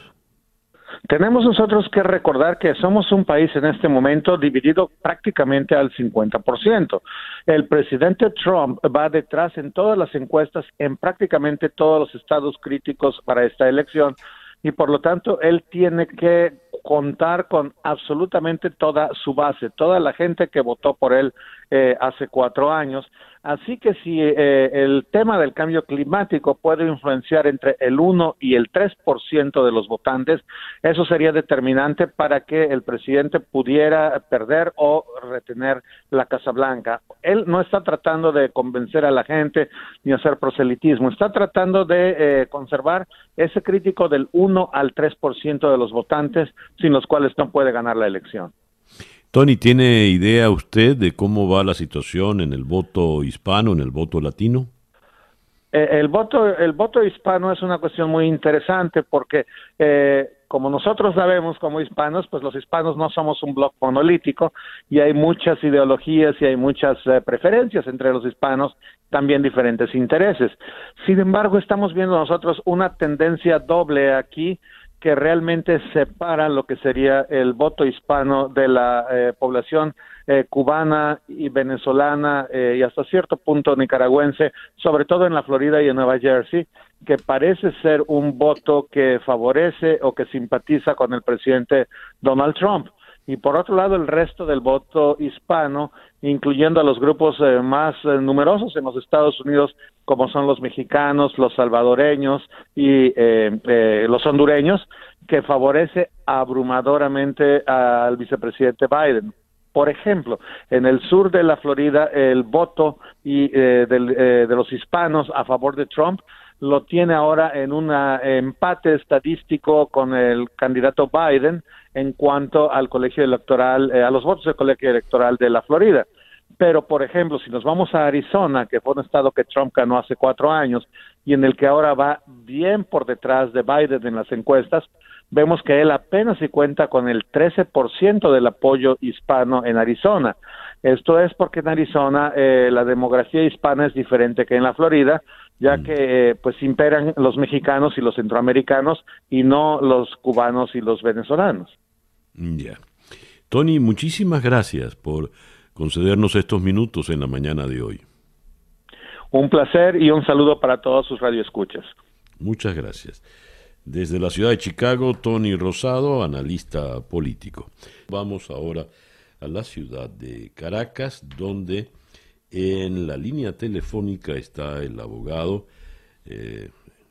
Tenemos nosotros que recordar que somos un país en este momento dividido prácticamente al 50%. El presidente Trump va detrás en todas las encuestas, en prácticamente todos los estados críticos para esta elección, y por lo tanto él tiene que contar con absolutamente toda su base, toda la gente que votó por él eh, hace cuatro años. Así que si eh, el tema del cambio climático puede influenciar entre el 1 y el 3% de los votantes, eso sería determinante para que el presidente pudiera perder o retener la Casa Blanca. Él no está tratando de convencer a la gente ni hacer proselitismo, está tratando de eh, conservar ese crítico del 1 al 3% de los votantes sin los cuales no puede ganar la elección. Tony, ¿tiene idea usted de cómo va la situación en el voto hispano, en el voto latino? Eh, el voto, el voto hispano es una cuestión muy interesante porque, eh, como nosotros sabemos como hispanos, pues los hispanos no somos un bloque monolítico y hay muchas ideologías y hay muchas eh, preferencias entre los hispanos, también diferentes intereses. Sin embargo, estamos viendo nosotros una tendencia doble aquí que realmente separa lo que sería el voto hispano de la eh, población eh, cubana y venezolana eh, y hasta cierto punto nicaragüense, sobre todo en la Florida y en Nueva Jersey, que parece ser un voto que favorece o que simpatiza con el presidente Donald Trump y por otro lado el resto del voto hispano, incluyendo a los grupos eh, más eh, numerosos en los Estados Unidos, como son los mexicanos, los salvadoreños y eh, los hondureños, que favorece abrumadoramente al vicepresidente Biden. Por ejemplo, en el sur de la Florida, el voto y, de los hispanos a favor de Trump lo tiene ahora en un empate estadístico con el candidato Biden en cuanto al colegio electoral, eh, a los votos del colegio electoral de la Florida. Pero, por ejemplo, si nos vamos a Arizona, que fue un estado que Trump ganó hace cuatro años y en el que ahora va bien por detrás de Biden en las encuestas, vemos que él apenas se cuenta con el 13% del apoyo hispano en Arizona. Esto es porque en Arizona eh, la demografía hispana es diferente que en la Florida, ya mm. que pues imperan los mexicanos y los centroamericanos y no los cubanos y los venezolanos. Ya. Tony, muchísimas gracias por concedernos estos minutos en la mañana de hoy. Un placer y un saludo para todos sus radioescuchas. Muchas gracias. Desde la ciudad de Chicago, Tony Rosado, analista político. Vamos ahora a la ciudad de Caracas, donde en la línea telefónica está el abogado, eh,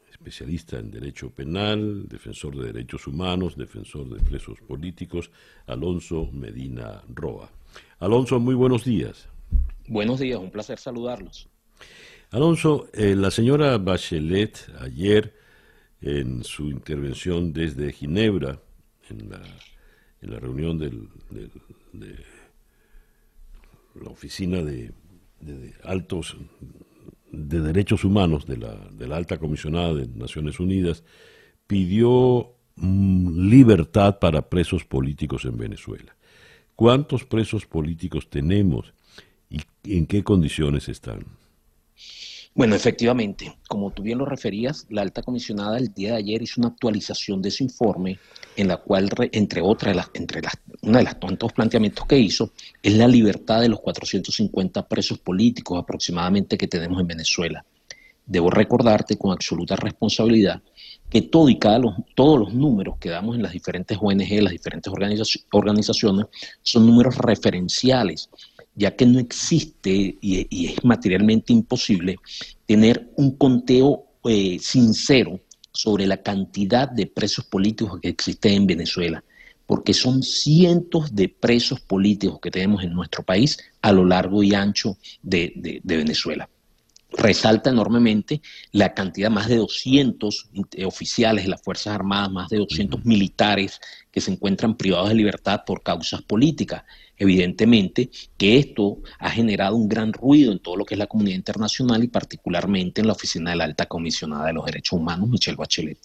especialista en derecho penal, defensor de derechos humanos, defensor de presos políticos, Alonso Medina Roa. Alonso, muy buenos días. Buenos días, un placer saludarlos. Alonso, eh, la señora Bachelet ayer en su intervención desde Ginebra, en la, en la reunión del, de la oficina de, altos de derechos humanos de la, de la alta comisionada de Naciones Unidas, pidió mm, libertad para presos políticos en Venezuela. ¿Cuántos presos políticos tenemos y en qué condiciones están? Bueno, efectivamente, como tú bien lo referías, la alta comisionada el día de ayer hizo una actualización de ese informe en la cual, entre otras, entre las, una de los tantos planteamientos que hizo, es la libertad de los 450 presos políticos aproximadamente que tenemos en Venezuela. Debo recordarte con absoluta responsabilidad que todo y cada los, todos los números que damos en las diferentes ONG, las diferentes organizaciones, son números referenciales ya que no existe y, es materialmente imposible tener un conteo eh, sincero sobre la cantidad de presos políticos que existen en Venezuela, porque son cientos de presos políticos que tenemos en nuestro país a lo largo y ancho de Venezuela resalta enormemente la cantidad, más de 200 eh, oficiales de las Fuerzas Armadas, más de 200 militares que se encuentran privados de libertad por causas políticas. Evidentemente que esto ha generado un gran ruido en todo lo que es la comunidad internacional y particularmente en la oficina de la alta comisionada de los derechos humanos, Michelle Bachelet.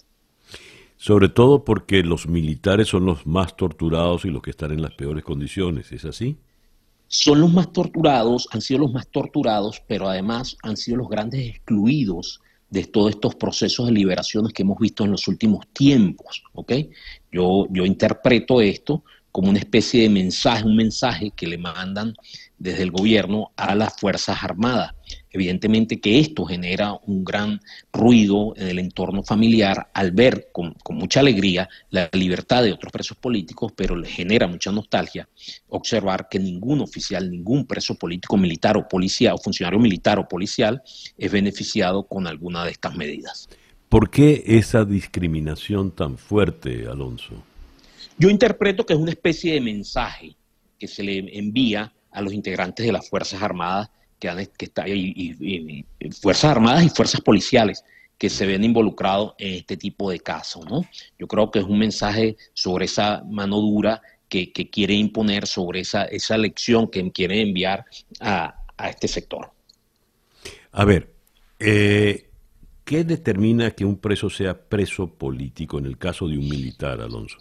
Sobre todo porque los militares son los más torturados y los que están en las peores condiciones, ¿es así? son los más torturados, han sido los más torturados, pero además han sido los grandes excluidos de todos estos procesos de liberaciones que hemos visto en los últimos tiempos. ¿ok? Yo, yo interpreto esto como una especie de mensaje, un mensaje que le mandan desde el gobierno a las Fuerzas Armadas. Evidentemente que esto genera un gran ruido en el entorno familiar al ver con, mucha alegría la libertad de otros presos políticos, pero le genera mucha nostalgia observar que ningún oficial, ningún preso político, militar o policía o funcionario militar o policial es beneficiado con alguna de estas medidas. ¿Por qué esa discriminación tan fuerte, Alonso? Yo interpreto que es una especie de mensaje que se le envía a los integrantes de las Fuerzas Armadas que, han, y, Fuerzas Armadas y Fuerzas Policiales que se ven involucrados en este tipo de casos. ¿no? Yo creo que es un mensaje sobre esa mano dura que, quiere imponer, sobre esa, esa lección que quiere enviar a, este sector. A ver, eh, ¿qué determina que un preso sea preso político en el caso de un militar, Alonso?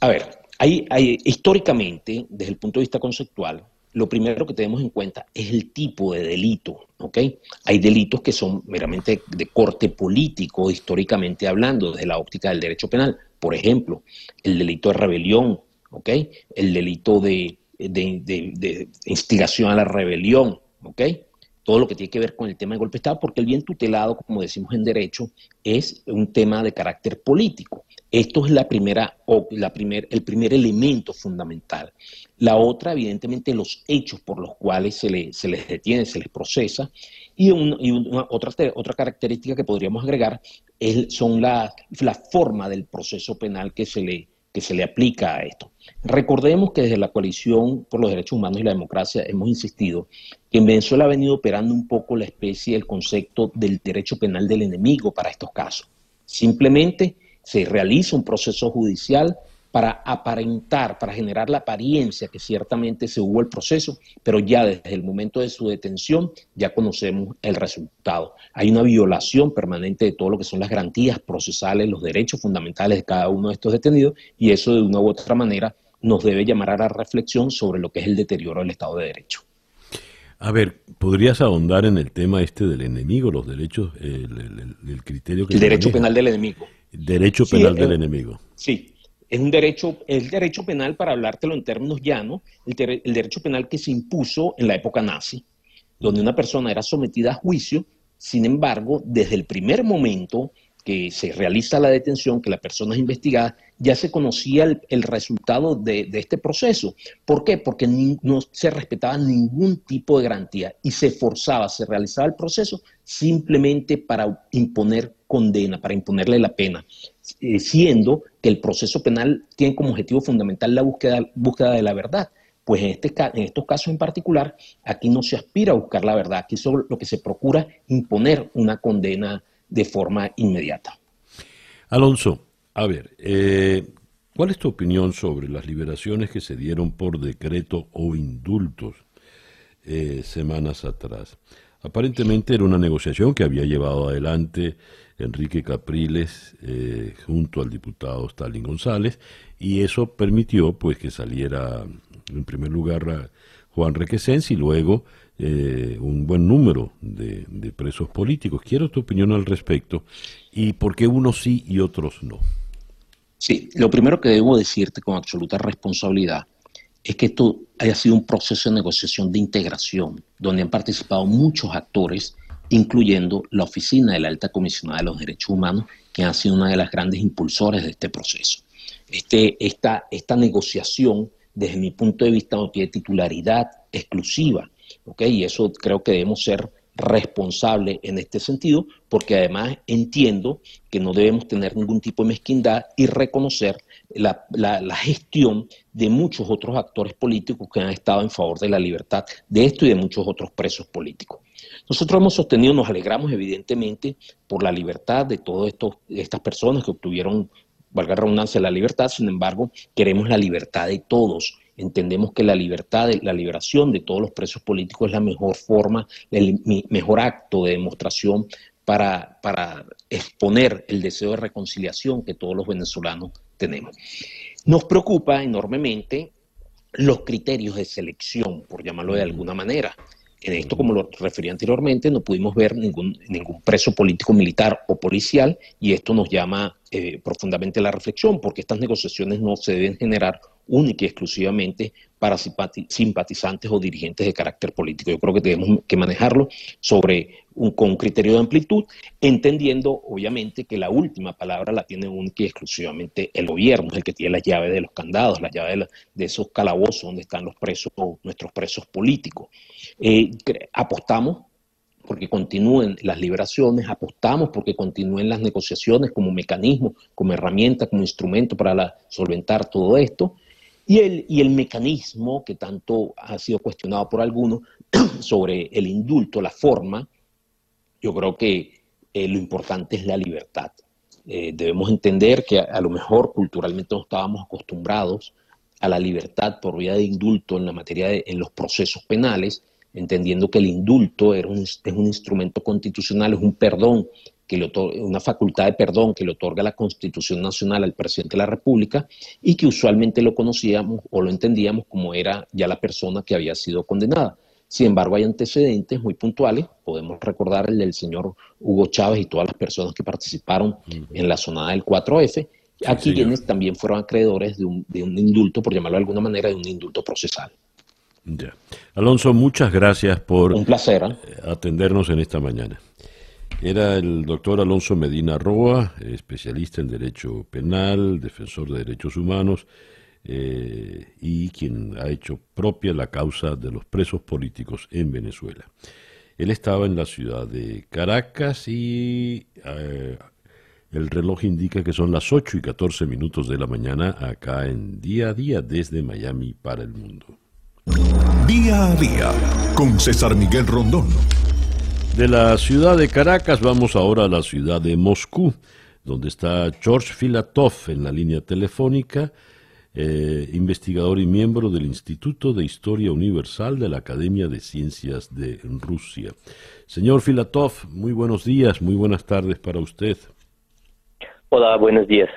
A ver, hay, hay, históricamente, desde el punto de vista conceptual, lo primero que tenemos en cuenta es el tipo de delito, ¿ok? Hay delitos que son meramente de corte político, históricamente hablando, desde la óptica del derecho penal. Por ejemplo, el delito de rebelión, ¿ok? El delito de, de instigación a la rebelión, ¿ok? Todo lo que tiene que ver con el tema de golpe de Estado, porque el bien tutelado, como decimos en derecho, es un tema de carácter político. Esto es la primera, la primer, el primer elemento fundamental. La otra, evidentemente, los hechos por los cuales se, les detiene, se les procesa. Y, una, otra, otra característica que podríamos agregar es, son la, la forma del proceso penal que se, le, que se le aplica a esto. Recordemos que desde la coalición por los derechos humanos y la democracia hemos insistido que en Venezuela ha venido operando un poco la especie, el concepto del derecho penal del enemigo para estos casos. Simplemente se realiza un proceso judicial para aparentar, para generar la apariencia que ciertamente se hubo el proceso, pero ya desde el momento de su detención ya conocemos el resultado. Hay una violación permanente de todo lo que son las garantías procesales, los derechos fundamentales de cada uno de estos detenidos, y eso de una u otra manera nos debe llamar a la reflexión sobre lo que es el deterioro del Estado de Derecho. A ver, ¿podrías ahondar en el tema este del enemigo, los derechos, el, criterio que... El derecho penal del enemigo. Derecho penal del enemigo. Sí. Es un derecho, el derecho penal, para hablártelo en términos llanos, el, derecho penal que se impuso en la época nazi, donde una persona era sometida a juicio, sin embargo, desde el primer momento que se realiza la detención, que la persona es investigada, ya se conocía el, resultado de, este proceso. ¿Por qué? Porque no se respetaba ningún tipo de garantía y se forzaba, se realizaba el proceso simplemente para imponer condena, para imponerle la pena, siendo que el proceso penal tiene como objetivo fundamental la búsqueda, búsqueda de la verdad. Pues en, este, en estos casos en particular, aquí no se aspira a buscar la verdad, aquí solo lo que se procura imponer una condena de forma inmediata. Alonso, a ver, eh, ¿cuál es tu opinión sobre las liberaciones que se dieron por decreto o indultos eh, semanas atrás? Aparentemente era una negociación que había llevado adelante Enrique Capriles eh, junto al diputado Stalin González y eso permitió pues que saliera en primer lugar Juan Requesens y luego eh, un buen número de, presos políticos. Quiero tu opinión al respecto y por qué unos sí y otros no. Sí, lo primero que debo decirte con absoluta responsabilidad es que esto haya sido un proceso de negociación de integración, donde han participado muchos actores, incluyendo la Oficina de la Alta Comisionada de los Derechos Humanos, que ha sido una de las grandes impulsores de este proceso. Este, esta, esta negociación, desde mi punto de vista, no tiene titularidad exclusiva y eso creo que debemos ser responsables en este sentido, porque además entiendo que no debemos tener ningún tipo de mezquindad y reconocer la, gestión de muchos otros actores políticos que han estado en favor de la libertad de esto y de muchos otros presos políticos. Nosotros hemos sostenido, nos alegramos evidentemente por la libertad de todas estas personas que obtuvieron, valga la redundancia, la libertad, sin embargo, queremos la libertad de todos Entendemos que la libertad, la liberación de todos los presos políticos es la mejor forma, el mejor acto de demostración para, para exponer el deseo de reconciliación que todos los venezolanos tenemos. Nos preocupa enormemente los criterios de selección, por llamarlo de alguna manera. En esto, como lo referí anteriormente, no pudimos ver ningún, ningún preso político, militar o policial y esto nos llama eh, profundamente la reflexión porque estas negociaciones no se deben generar única y exclusivamente para simpatizantes o dirigentes de carácter político. Yo creo que tenemos que manejarlo sobre un, con criterio de amplitud, entendiendo obviamente que la última palabra la tiene única y exclusivamente el gobierno, el que tiene la llave de los candados, la llave de, esos calabozos donde están los presos, nuestros presos políticos. Eh, apostamos porque continúen las liberaciones, apostamos porque continúen las negociaciones como mecanismo, como herramienta, como instrumento para solventar todo esto. Y el, y el mecanismo que tanto ha sido cuestionado por algunos sobre el indulto, la forma, yo creo que eh, lo importante es la libertad. Eh, debemos entender que a, lo mejor culturalmente no estábamos acostumbrados a la libertad por vía de indulto en la materia de en los procesos penales, entendiendo que el indulto era un, es un instrumento constitucional, es un perdón que le una facultad de perdón que le otorga la Constitución Nacional al presidente de la República y que usualmente lo conocíamos o lo entendíamos como era ya la persona que había sido condenada. Sin embargo, hay antecedentes muy puntuales. Podemos recordar el del señor Hugo Chávez y todas las personas que participaron en la sonada del 4F, aquí quienes también fueron acreedores de un, de un indulto, por llamarlo de alguna manera, de un indulto procesal. Alonso, muchas gracias por un placer, ¿eh? atendernos en esta mañana. Era el doctor Alonso Medina Roa, especialista en Derecho Penal, defensor de derechos humanos eh, y quien ha hecho propia la causa de los presos políticos en Venezuela. Él estaba en la ciudad de Caracas y eh, el reloj indica que son las 8 y 14 minutos de la mañana acá en día a día desde Miami para el mundo. Día a día con César Miguel Rondón. De la ciudad de Caracas vamos ahora a la ciudad de Moscú, donde está George Filatov en la línea telefónica, eh, investigador y miembro del Instituto de Historia Universal de la Academia de Ciencias de Rusia. Señor Filatov, muy buenos días, muy buenas tardes para usted. Hola, buenos días.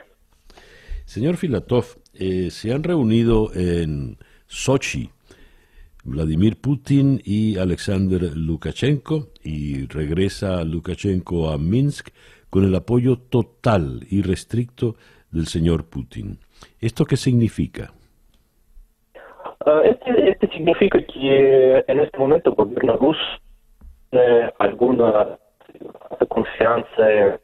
Señor Filatov, eh, se han reunido en Sochi Vladimir Putin y Alexander Lukashenko y regresa Lukashenko a Minsk con el apoyo total y restricto del señor Putin. ¿Esto qué significa? Ah, este, este, significa que en este momento el gobierno ruso tiene alguna confianza en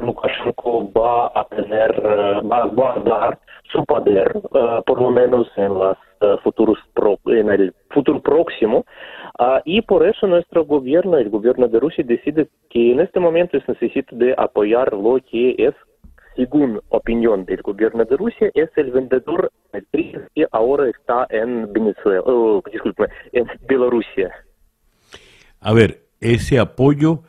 Lukashenko va a tener, va a guardar su poder, ah, por lo menos en los ah, futuros en el futuro próximo, y por eso nuestro gobierno, el gobierno de Rusia, decide que en este momento se necesita de apoyar lo que es según opinión del gobierno de Rusia, es el vendedor que ahora está en Venezuela, oh, disculpe, en Bielorrusia. A ver, ese apoyo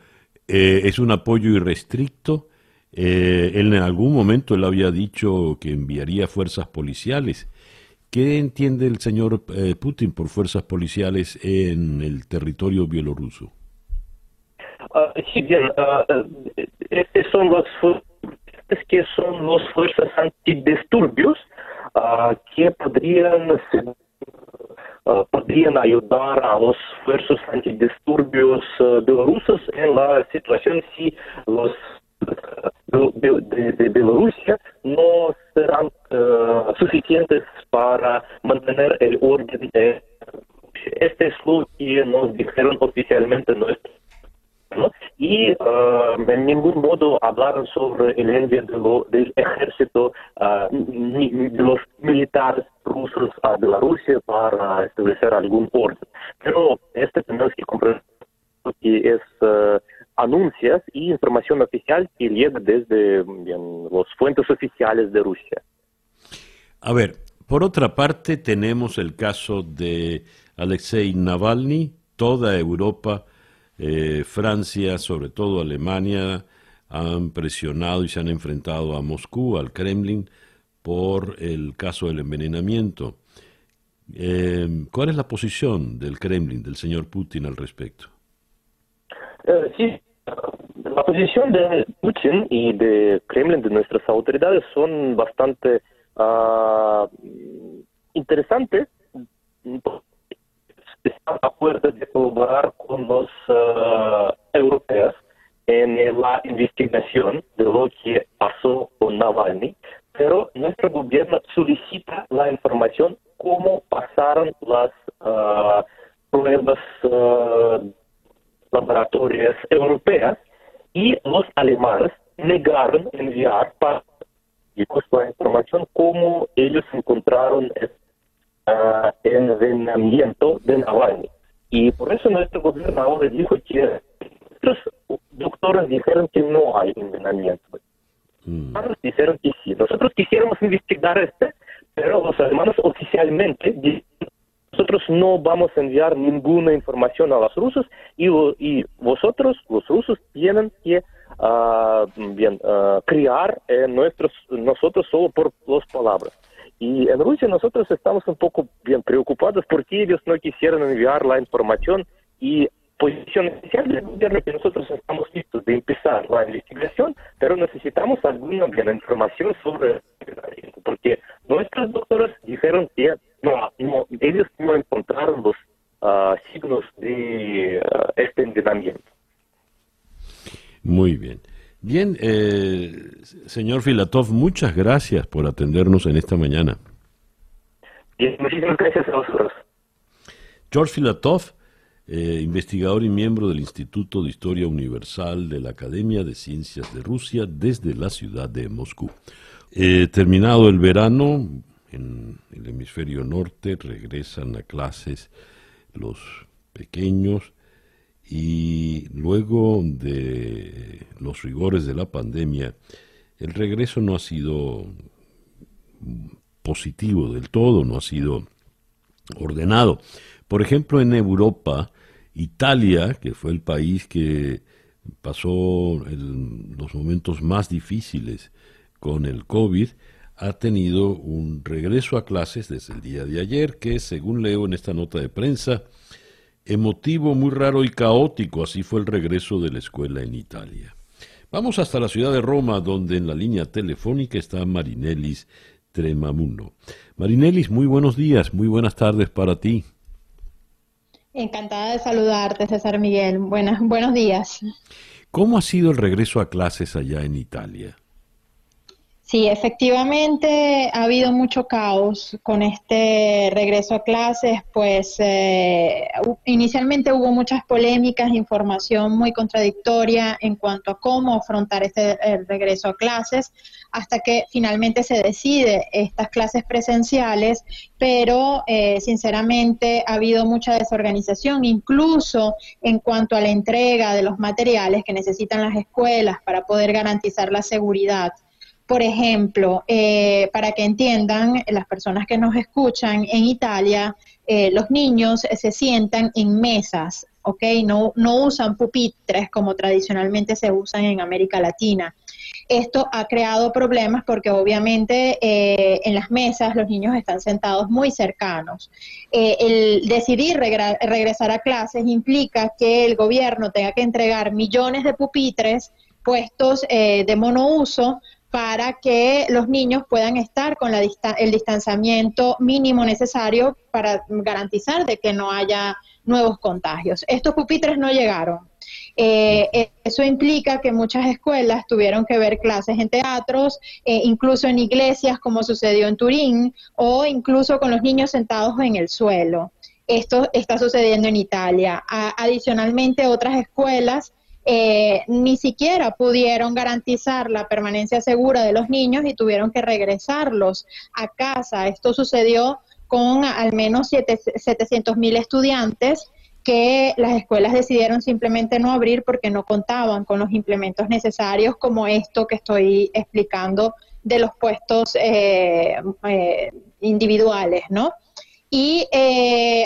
eh, es un apoyo irrestricto. Eh, él en algún momento él había dicho que enviaría fuerzas policiales. ¿Qué entiende el señor eh, Putin por fuerzas policiales en el territorio bielorruso? Uh, sí, bien, uh, son que son las fuerzas antidisturbios uh, que podrían, uh, podrían ayudar a los fuerzas antidisturbios uh, bielorrusos en la situación si los de, de, de, Bielorrusia no serán suficientes para mantener el orden. Este es lo que nos dijeron oficialmente nuestros y uh, en ningún modo hablaron sobre el envío del ejército uh, ni, de los militares rusos a Bielorrusia para establecer algún orden. Pero este tenemos que comprender que es uh, anuncios y información oficial que llega desde bien, los fuentes oficiales de Rusia. A ver, por otra parte tenemos el caso de Alexei Navalny, toda Europa eh, Francia, sobre todo Alemania, han presionado y se han enfrentado a Moscú, al Kremlin, por el caso del envenenamiento. Eh, ¿Cuál es la posición del Kremlin, del señor Putin al respecto? Eh, sí, la posición de Putin y de Kremlin, de nuestras autoridades, son bastante uh, interesantes están acuerdo de colaborar con los uh, europeos en la investigación de lo que pasó con Navalny, pero nuestro gobierno solicita la información cómo pasaron las uh, pruebas uh, laboratorias europeas y los alemanes negaron enviar para la información cómo ellos encontraron uh, envenenamiento de Navalny. Y por eso nuestro gobierno ahora dijo que los doctores dijeron que no hay envenenamiento. Mm. dijeron que sí. Nosotros quisiéramos investigar este, pero los alemanes oficialmente nosotros no vamos a enviar ninguna información a los rusos y, y vosotros, los rusos, tienen que uh, bien, uh, criar eh, nuestros, nosotros solo por las palabras. Y en Rusia nosotros estamos un poco bien preocupados porque ellos no quisieron enviar la información y posición oficial del gobierno que nosotros estamos listos de empezar la investigación, pero necesitamos alguna bien información sobre porque nuestros doctores dijeron que no, no ellos no encontraron los uh, signos de uh, este entrenamiento. Muy bien. Bien, eh, señor Filatov, muchas gracias por atendernos en esta mañana. muchísimas gracias a vosotros. George Filatov, eh, investigador y miembro del Instituto de Historia Universal de la Academia de Ciencias de Rusia desde la ciudad de Moscú. Eh, terminado el verano, en el hemisferio norte regresan a clases los pequeños y luego de los rigores de la pandemia, el regreso no ha sido positivo del todo, no ha sido ordenado. Por ejemplo, en Europa, Italia, que fue el país que pasó los momentos más difíciles con el COVID, ha tenido un regreso a clases desde el día de ayer, que según leo en esta nota de prensa, emotivo, muy raro y caótico, así fue el regreso de la escuela en Italia. Vamos hasta la ciudad de Roma, donde en la línea telefónica está Marinelis Tremamuno. Marinelis, muy buenos días, muy buenas tardes para ti. Encantada de saludarte, César Miguel. Buenas, buenos días. ¿Cómo ha sido el regreso a clases allá en Italia? Sí, efectivamente ha habido mucho caos con este regreso a clases, pues eh, inicialmente hubo muchas polémicas, información muy contradictoria en cuanto a cómo afrontar este regreso a clases, hasta que finalmente se decide estas clases presenciales, pero eh, sinceramente ha habido mucha desorganización, incluso en cuanto a la entrega de los materiales que necesitan las escuelas para poder garantizar la seguridad. Por ejemplo, eh, para que entiendan las personas que nos escuchan, en Italia eh, los niños se sientan en mesas, ¿ok? No, no usan pupitres como tradicionalmente se usan en América Latina. Esto ha creado problemas porque obviamente eh, en las mesas los niños están sentados muy cercanos. el decidir regresar a clases implica que el gobierno tenga que entregar millones de pupitres puestos de monouso para que los niños puedan estar con el distanciamiento mínimo necesario para garantizar de que no haya nuevos contagios. Estos pupitres no llegaron. Eh, eso implica que muchas escuelas tuvieron que ver clases en teatros, eh, incluso en iglesias, como sucedió en Turín, o incluso con los niños sentados en el suelo. Esto está sucediendo en Italia. adicionalmente, otras escuelas eh, ni siquiera pudieron garantizar la permanencia segura de los niños y tuvieron que regresarlos a casa. Esto sucedió con al menos 700 mil estudiantes que las escuelas decidieron simplemente no abrir porque no contaban con los implementos necesarios como esto que estoy explicando de los puestos eh, eh, individuales, ¿no? Y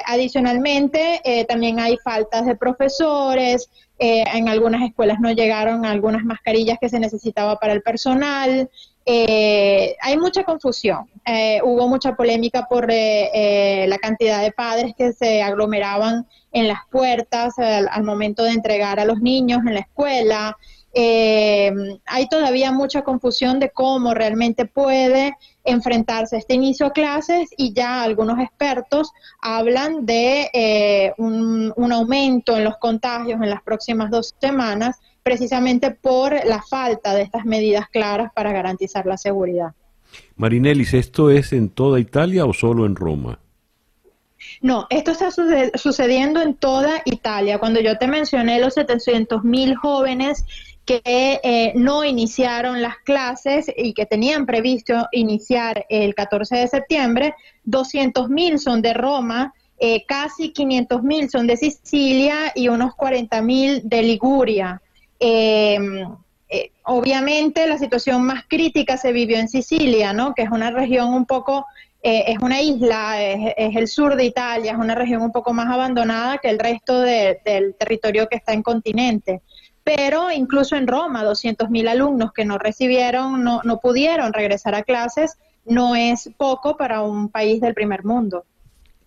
adicionalmente también hay faltas de profesores, eh, en algunas escuelas no llegaron algunas mascarillas que se necesitaba para el personal. Eh, hay mucha confusión. Eh, hubo mucha polémica por la cantidad de padres que se aglomeraban en las puertas al momento de entregar a los niños en la escuela. Eh, hay todavía mucha confusión de cómo realmente puede enfrentarse este inicio a clases y ya algunos expertos hablan de eh, un, aumento en los contagios en las próximas dos semanas precisamente por la falta de estas medidas claras para garantizar la seguridad. Marinelis, ¿esto es en toda Italia o solo en Roma? No, esto está sucediendo en toda Italia. Cuando yo te mencioné los 700 mil jóvenes que eh, no iniciaron las clases y que tenían previsto iniciar el 14 de septiembre. 200 mil son de Roma, eh, casi 500 mil son de Sicilia y unos 40 mil de Liguria. Em, eh, obviamente la situación más crítica se vivió en Sicilia, ¿no? que es una región un poco, es una isla, es, el sur de Italia, es una región un poco más abandonada que el resto del territorio que está en continente pero incluso en Roma, 200.000 alumnos que no recibieron, no, no pudieron regresar a clases, no es poco para un país del primer mundo.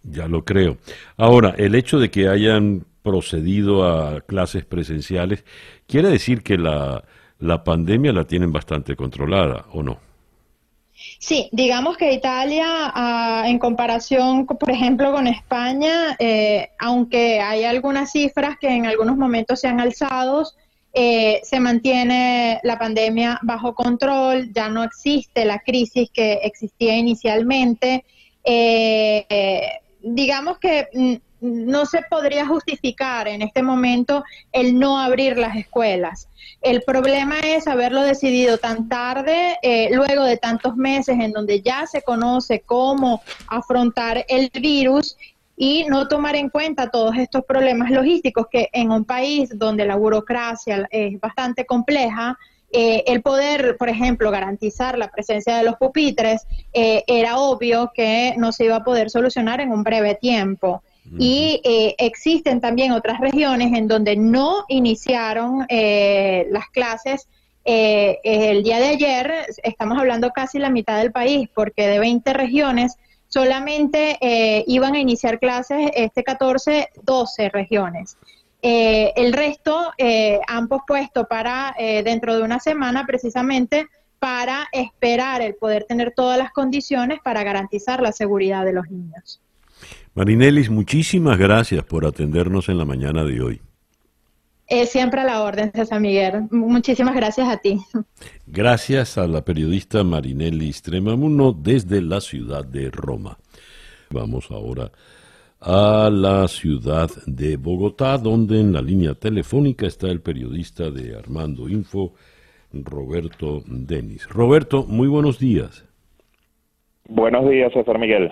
Ya lo creo. Ahora, el hecho de que hayan procedido a clases presenciales, quiere decir que la, la pandemia la tienen bastante controlada, ¿o no? Sí, digamos que Italia, ah, en comparación, por ejemplo, con España, eh, aunque hay algunas cifras que en algunos momentos se han alzado, eh, se mantiene la pandemia bajo control, ya no existe la crisis que existía inicialmente. Eh, digamos que mm, no se podría justificar en este momento el no abrir las escuelas. El problema es haberlo decidido tan tarde, luego de tantos meses en donde ya se conoce cómo afrontar el virus y no tomar en cuenta todos estos problemas logísticos que en un país donde la burocracia es bastante compleja, eh, el poder, por ejemplo, garantizar la presencia de los pupitres, eh, era obvio que no se iba a poder solucionar en un breve tiempo. Y eh, existen también otras regiones en donde no iniciaron las clases el día de ayer, estamos hablando casi la mitad del país, porque de 20 regiones solamente eh, iban a iniciar clases este 14, 12 regiones. Eh, el resto eh, han pospuesto para dentro de una semana precisamente para esperar el poder tener todas las condiciones para garantizar la seguridad de los niños. Marinelis, muchísimas gracias por atendernos en la mañana de hoy. Eh, siempre a la orden, César Miguel. Muchísimas gracias a ti. Gracias a la periodista Marinelli Stremamuno desde la ciudad de Roma. Vamos ahora a la ciudad de Bogotá, donde en la línea telefónica está el periodista de Armando Info, Roberto Denis. Roberto, muy buenos días. Buenos días, César Miguel.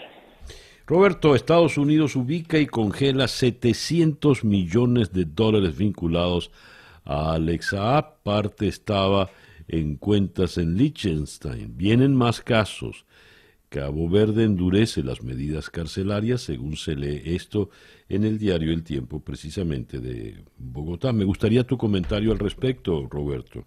Roberto, Estados Unidos ubica y congela 700 millones de dólares vinculados a Alexa Parte estaba en cuentas en Liechtenstein. Vienen más casos. Cabo Verde endurece las medidas carcelarias, según se lee esto en el diario El Tiempo, precisamente de Bogotá. Me gustaría tu comentario al respecto, Roberto.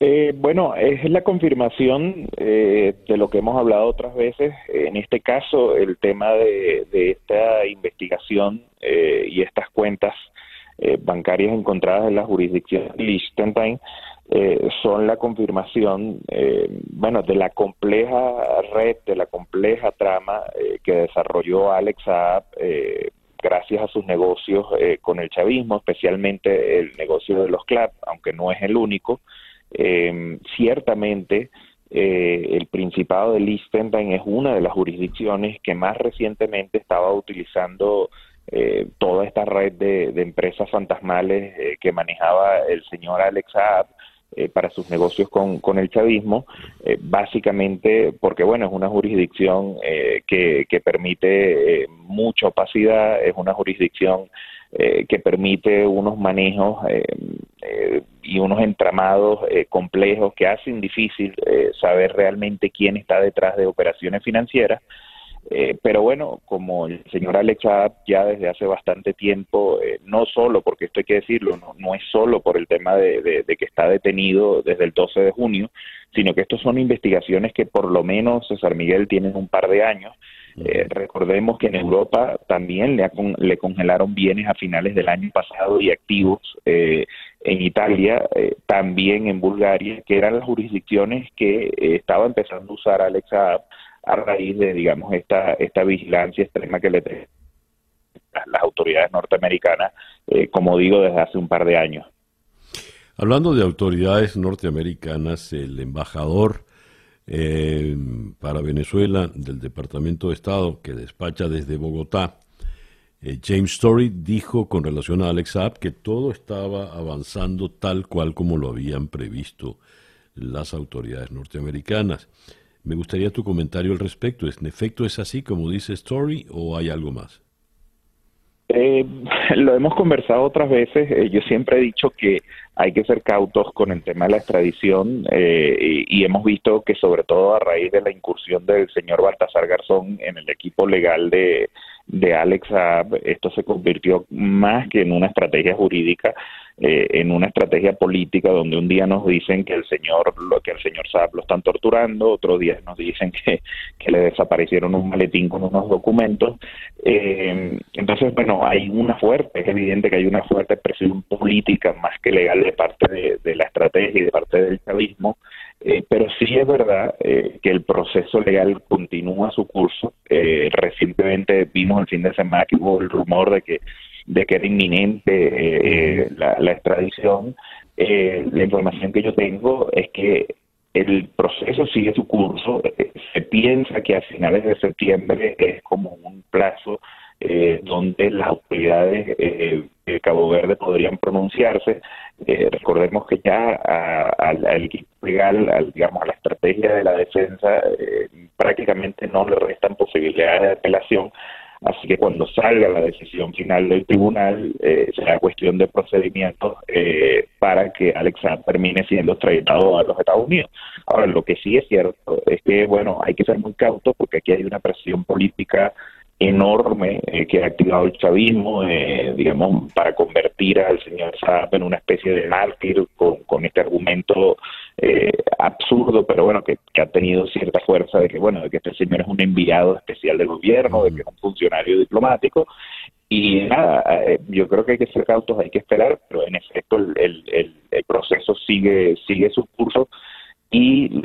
Eh, bueno, es la confirmación eh, de lo que hemos hablado otras veces. En este caso, el tema de, esta investigación eh, y estas cuentas bancarias encontradas en la jurisdicción de Liechtenstein son la confirmación, bueno, de la compleja red, de la compleja trama que desarrolló Alex gracias a sus negocios con el chavismo, especialmente el negocio de los clubs, aunque no es el único. Eh, ciertamente, eh, el Principado de Liechtenstein es una de las jurisdicciones que más recientemente estaba utilizando eh, toda esta red de, empresas fantasmales eh, que manejaba el señor Alex Saab para sus negocios con, con el chavismo, básicamente porque, bueno, es una jurisdicción que, que, permite mucha opacidad, es una jurisdicción eh, que permite unos manejos eh, eh, y unos entramados complejos que hacen difícil saber realmente quién está detrás de operaciones financieras. pero bueno, como el señor Alex ya desde hace bastante tiempo, no solo, porque esto hay que decirlo, no, es solo por el tema de, que está detenido desde el 12 de junio, sino que estos son investigaciones que por lo menos César Miguel tienen un par de años eh, recordemos que en Europa también le, le, congelaron bienes a finales del año pasado y activos eh, en Italia, eh, también en Bulgaria, que eran las jurisdicciones que estaba empezando a usar Alexa a raíz de, digamos, esta, esta vigilancia extrema que le tienen las autoridades norteamericanas, como digo, desde hace un par de años. Hablando de autoridades norteamericanas, el embajador eh, para Venezuela del Departamento de Estado que despacha desde Bogotá, eh, James Story dijo con relación a Alex Saab que todo estaba avanzando tal cual como lo habían previsto las autoridades norteamericanas. Me gustaría tu comentario al respecto. ¿En efecto es así como dice Story o hay algo más? Eh, lo hemos conversado otras veces. Eh, yo siempre he dicho que hay que ser cautos con el tema de la extradición eh, y, hemos visto que sobre todo a raíz de la incursión del señor Baltasar Garzón en el equipo legal de, de Alex Saab, esto se convirtió más que en una estrategia jurídica, eh, en una estrategia política donde un día nos dicen que el señor que el señor Saab lo están torturando, otro día nos dicen que, que le desaparecieron un maletín con unos documentos. Eh, entonces, bueno, hay una fuerte, es evidente que hay una fuerte presión política más que legal de parte de, de la estrategia y de parte del chavismo eh, pero sí es verdad eh, que el proceso legal continúa su curso. Eh, recientemente vimos el fin de semana que hubo el rumor de que de que era inminente la, la, extradición. la información que yo tengo es que el proceso sigue su curso. se piensa que a finales de septiembre es como un plazo donde las autoridades de Cabo Verde podrían pronunciarse. Eh, recordemos que ya al equipo legal, digamos, a la estrategia de la defensa, eh, prácticamente no le restan posibilidades de apelación. Así que cuando salga la decisión final del tribunal, eh, será cuestión de procedimientos eh, para que Alexa termine siendo extraditado a los Estados Unidos. Ahora, lo que sí es cierto es que, bueno, hay que ser muy cautos porque aquí hay una presión política enorme eh, que ha activado el chavismo, eh, digamos, para convertir al señor Saab en una especie de mártir con, con este argumento eh, absurdo, pero bueno, que, ha tenido cierta fuerza de que, bueno, de que este señor es un enviado especial del gobierno, de que es un funcionario diplomático. Y nada, yo creo que hay que ser cautos, hay que esperar, pero en efecto el, el, el proceso sigue, sigue su curso y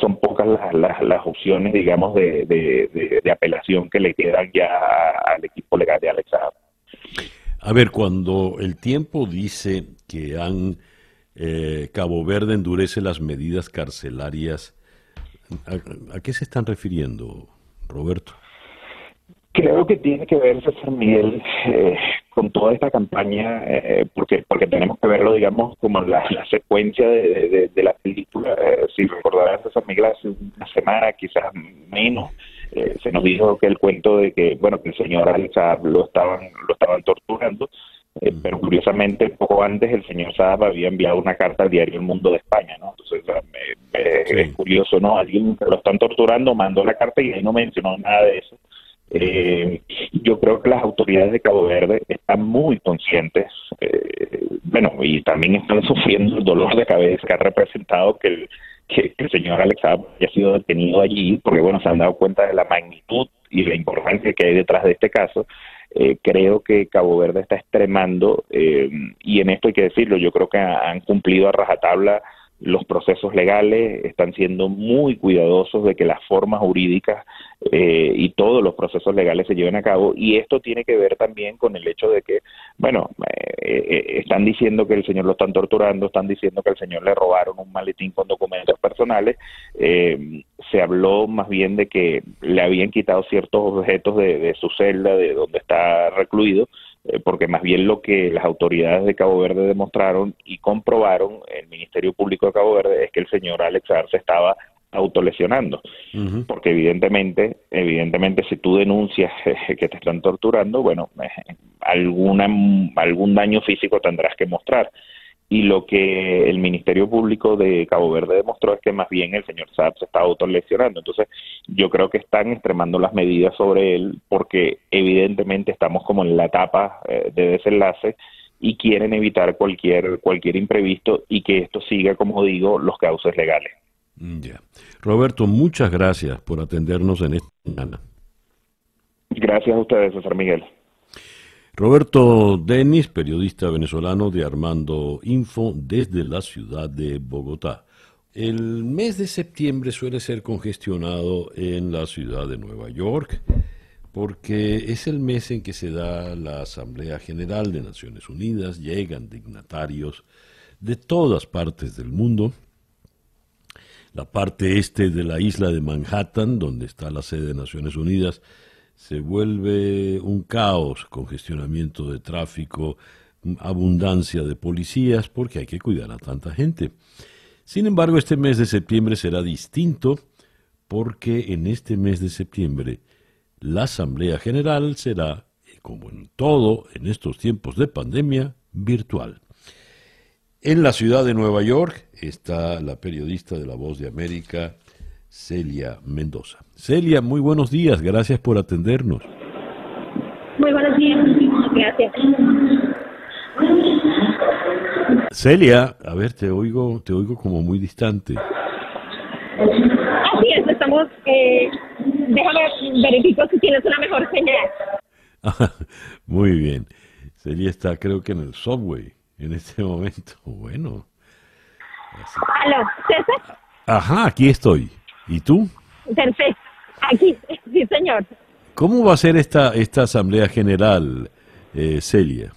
son pocas las, las, opciones, digamos, de, de, apelación que le quedan ya al equipo legal de Alexa. A ver, cuando el tiempo dice que han eh, Cabo Verde endurece las medidas carcelarias, ¿a, qué se están refiriendo, Roberto? Creo que tiene que ver, César Miguel, eh, con toda esta campaña, eh, porque porque tenemos que verlo, digamos, como la, secuencia de, la película. si recordarás, César Miguel, hace una semana, quizás menos, eh, se nos dijo que el cuento de que, bueno, que el señor Alex Saab lo estaban, lo estaban torturando, eh, pero curiosamente poco antes el señor Saab había enviado una carta al diario El Mundo de España, ¿no? Entonces es curioso, ¿no? Alguien que lo están torturando mandó la carta y ahí no mencionó nada de eso. Eh, yo creo que las autoridades de Cabo Verde están muy conscientes, bueno, y también están sufriendo el dolor de cabeza que ha representado que el, que, el señor Alex haya sido detenido allí, porque bueno, se han dado cuenta de la magnitud y la importancia que hay detrás de este caso. Eh, creo que Cabo Verde está extremando, eh, y en esto hay que decirlo, yo creo que han cumplido a rajatabla los procesos legales, están siendo muy cuidadosos de que las formas jurídicas eh, y todos los procesos legales se lleven a cabo y esto tiene que ver también con el hecho de que, bueno, eh, eh, están diciendo que el señor lo están torturando, están diciendo que al señor le robaron un maletín con documentos personales, se habló más bien de que le habían quitado ciertos objetos de, su celda, de donde está recluido, eh, porque más bien lo que las autoridades de Cabo Verde demostraron y comprobaron, el Ministerio Público de Cabo Verde, es que el señor Alex Arce estaba autolesionando, porque evidentemente, evidentemente si tú denuncias que te están torturando, bueno, eh, alguna, algún daño físico tendrás que mostrar y lo que el Ministerio Público de Cabo Verde demostró es que más bien el señor Saab se está autolesionando. Entonces, yo creo que están extremando las medidas sobre él porque evidentemente estamos como en la etapa eh, de desenlace y quieren evitar cualquier cualquier imprevisto y que esto siga, como digo, los cauces legales. Mm, ya. Roberto, muchas gracias por atendernos en esta mañana. Gracias a ustedes, César Miguel. Roberto Denis, periodista venezolano de Armando Info desde la ciudad de Bogotá. El mes de septiembre suele ser congestionado en la ciudad de Nueva York porque es el mes en que se da la Asamblea General de Naciones Unidas, llegan dignatarios de todas partes del mundo. La parte este de la isla de Manhattan, donde está la sede de Naciones Unidas, se vuelve un caos, congestionamiento de tráfico, abundancia de policías, porque hay que cuidar a tanta gente. Sin embargo, este mes de septiembre será distinto porque en este mes de septiembre la Asamblea General será, como en todo en estos tiempos de pandemia, virtual. En la ciudad de Nueva York está la periodista de La Voz de América, Celia Mendoza. Celia, muy buenos días, gracias por atendernos. Muy buenos días, gracias. Celia, a ver, te oigo, te oigo como muy distante. Así es, estamos, eh, déjame verificar si tienes una mejor señal. muy bien. Celia está creo que en el subway en este momento. Bueno. ¿Aló, César? Ajá, aquí estoy. ¿Y tú? Perfecto. Aquí, sí, señor. ¿Cómo va a ser esta, esta Asamblea General, eh, Celia?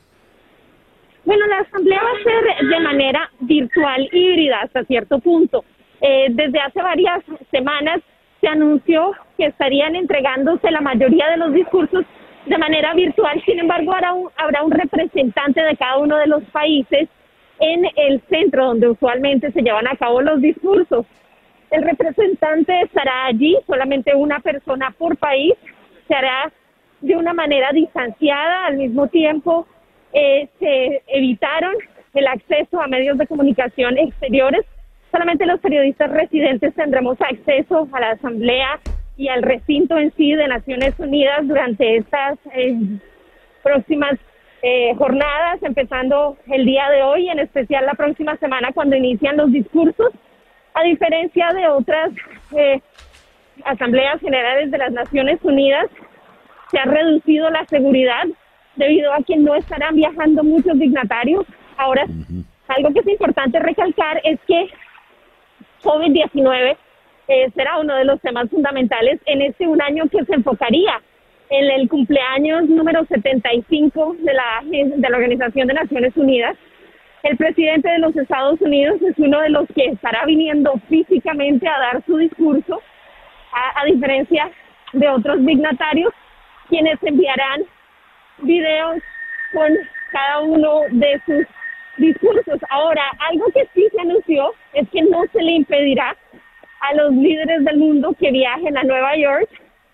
Bueno, la Asamblea va a ser de manera virtual híbrida hasta cierto punto. Eh, desde hace varias semanas se anunció que estarían entregándose la mayoría de los discursos de manera virtual, sin embargo habrá un, habrá un representante de cada uno de los países en el centro donde usualmente se llevan a cabo los discursos. El representante estará allí, solamente una persona por país, se hará de una manera distanciada, al mismo tiempo eh, se evitaron el acceso a medios de comunicación exteriores, solamente los periodistas residentes tendremos acceso a la asamblea y al recinto en sí de Naciones Unidas durante estas eh, próximas eh, jornadas, empezando el día de hoy, en especial la próxima semana cuando inician los discursos a diferencia de otras eh, asambleas generales de las Naciones Unidas, se ha reducido la seguridad debido a que no estarán viajando muchos dignatarios. Ahora, algo que es importante recalcar es que COVID-19 eh, será uno de los temas fundamentales en este un año que se enfocaría en el cumpleaños número 75 de la, de la Organización de Naciones Unidas. El presidente de los Estados Unidos es uno de los que estará viniendo físicamente a dar su discurso, a, diferencia de otros dignatarios, quienes enviarán videos con cada uno de sus discursos. Ahora, algo que sí se anunció es que no se le impedirá a los líderes del mundo que viajen a Nueva York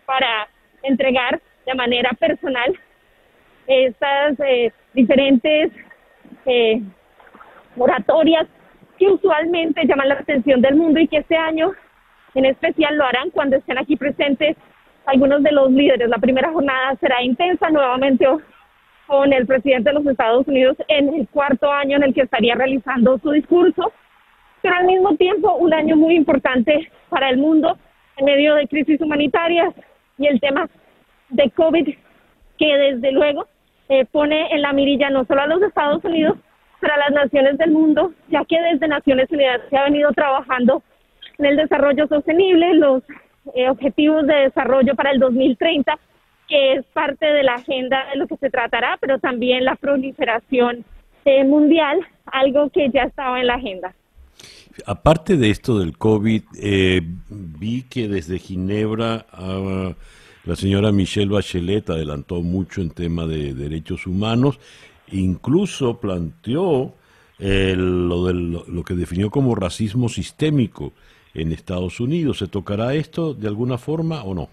para entregar de manera personal estas eh, diferentes eh, oratorias que usualmente llaman la atención del mundo y que este año en especial lo harán cuando estén aquí presentes algunos de los líderes. La primera jornada será intensa nuevamente con el presidente de los Estados Unidos en el cuarto año en el que estaría realizando su discurso, pero al mismo tiempo un año muy importante para el mundo en medio de crisis humanitarias y el tema de COVID que desde luego eh, pone en la mirilla no solo a los Estados Unidos, pero a las naciones del mundo, ya que desde Naciones Unidas se ha venido trabajando en el desarrollo sostenible, los eh, objetivos de desarrollo para el 2030, que es parte de la agenda de lo que se tratará, pero también la proliferación eh, mundial, algo que ya estaba en la agenda. Aparte de esto del COVID, eh, vi que desde Ginebra ah, la señora Michelle Bachelet adelantó mucho en tema de derechos humanos, incluso planteó lo, del, lo que definió como racismo sistémico en Estados Unidos. ¿Se tocará esto de alguna forma o no?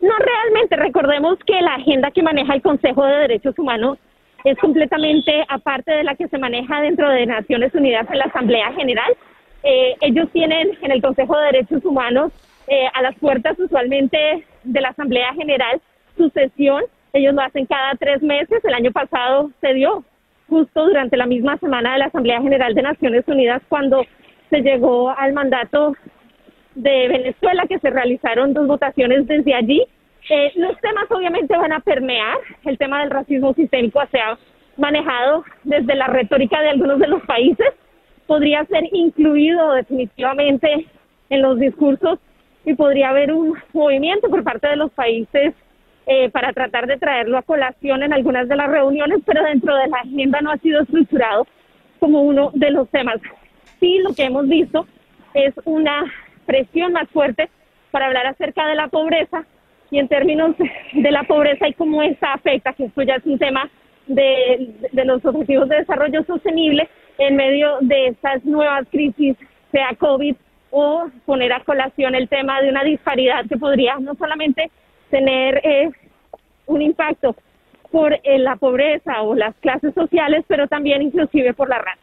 No, realmente. Recordemos que la agenda que maneja el Consejo de Derechos Humanos es completamente aparte de la que se maneja dentro de Naciones Unidas en la Asamblea General. Eh, ellos tienen en el Consejo de Derechos Humanos eh, a las puertas usualmente de la Asamblea General su sesión. Ellos lo hacen cada tres meses. El año pasado se dio justo durante la misma semana de la Asamblea General de Naciones Unidas cuando se llegó al mandato de Venezuela, que se realizaron dos votaciones desde allí. Eh, los temas obviamente van a permear, el tema del racismo sistémico se ha manejado desde la retórica de algunos de los países, podría ser incluido definitivamente en los discursos y podría haber un movimiento por parte de los países eh, para tratar de traerlo a colación en algunas de las reuniones, pero dentro de la agenda no ha sido estructurado como uno de los temas. Sí lo que hemos visto es una presión más fuerte para hablar acerca de la pobreza y en términos de la pobreza y cómo esta afecta, que esto ya es un tema de, los objetivos de desarrollo sostenible en medio de estas nuevas crisis, sea COVID o poner a colación el tema de una disparidad que podría no solamente tener eh, un impacto por eh, la pobreza o las clases sociales, pero también inclusive por la raza.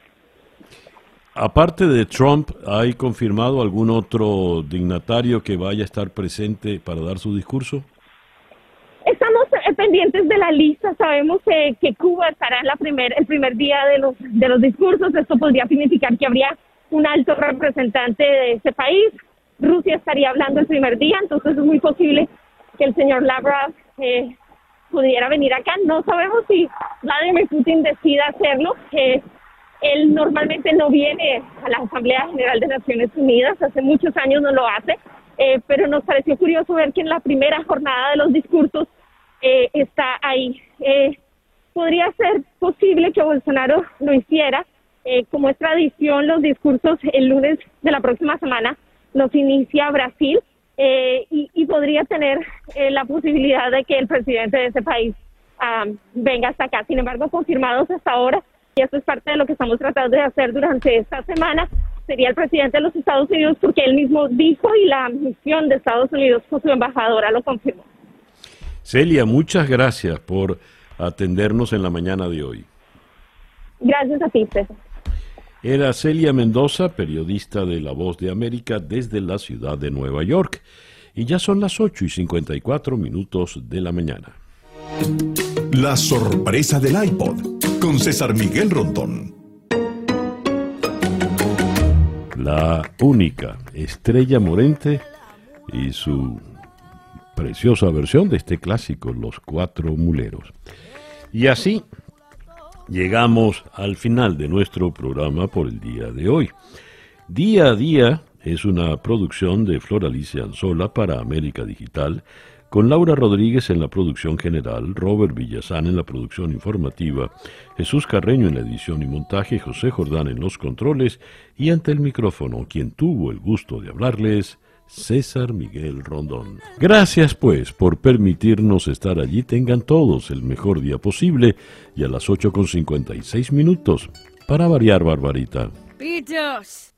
Aparte de Trump, ¿hay confirmado algún otro dignatario que vaya a estar presente para dar su discurso? Estamos eh, pendientes de la lista. Sabemos eh, que Cuba estará en la primer, el primer día de los, de los discursos. Esto podría significar que habría un alto representante de ese país. Rusia estaría hablando el primer día, entonces es muy posible que el señor Lavrov eh, pudiera venir acá. No sabemos si Vladimir Putin decida hacerlo. Él normalmente no viene a la Asamblea General de Naciones Unidas, hace muchos años no lo hace, eh, pero nos pareció curioso ver que en la primera jornada de los discursos eh, está ahí. Eh, podría ser posible que Bolsonaro lo hiciera, como es tradición, los discursos el lunes de la próxima semana los inicia Brasil y, y, podría tener la posibilidad de que el presidente de ese país ah, venga hasta acá. Sin embargo, confirmados hasta ahora y eso es parte de lo que estamos tratando de hacer durante esta semana, sería el presidente de los Estados Unidos porque él mismo dijo y la misión de Estados Unidos con su embajadora lo confirmó. Celia, muchas gracias por atendernos en la mañana de hoy. Gracias a ti, César. Era Celia Mendoza, periodista de La Voz de América desde la ciudad de Nueva York. Y ya son las 8 y 54 minutos de la mañana. La sorpresa del iPod con César Miguel Rondón. La única estrella morente y su preciosa versión de este clásico, Los Cuatro Muleros. Y así llegamos al final de nuestro programa por el día de hoy. Día a día es una producción de Flor Alicia Anzola para América Digital con Laura Rodríguez en la producción general, Robert Villazán en la producción informativa, Jesús Carreño en la edición y montaje, José Jordán en los controles y ante el micrófono, quien tuvo el gusto de hablarles, César Miguel Rondón. Gracias pues por permitirnos estar allí. Tengan todos el mejor día posible y a las 8 con 56 minutos para variar, Barbarita. Pitos.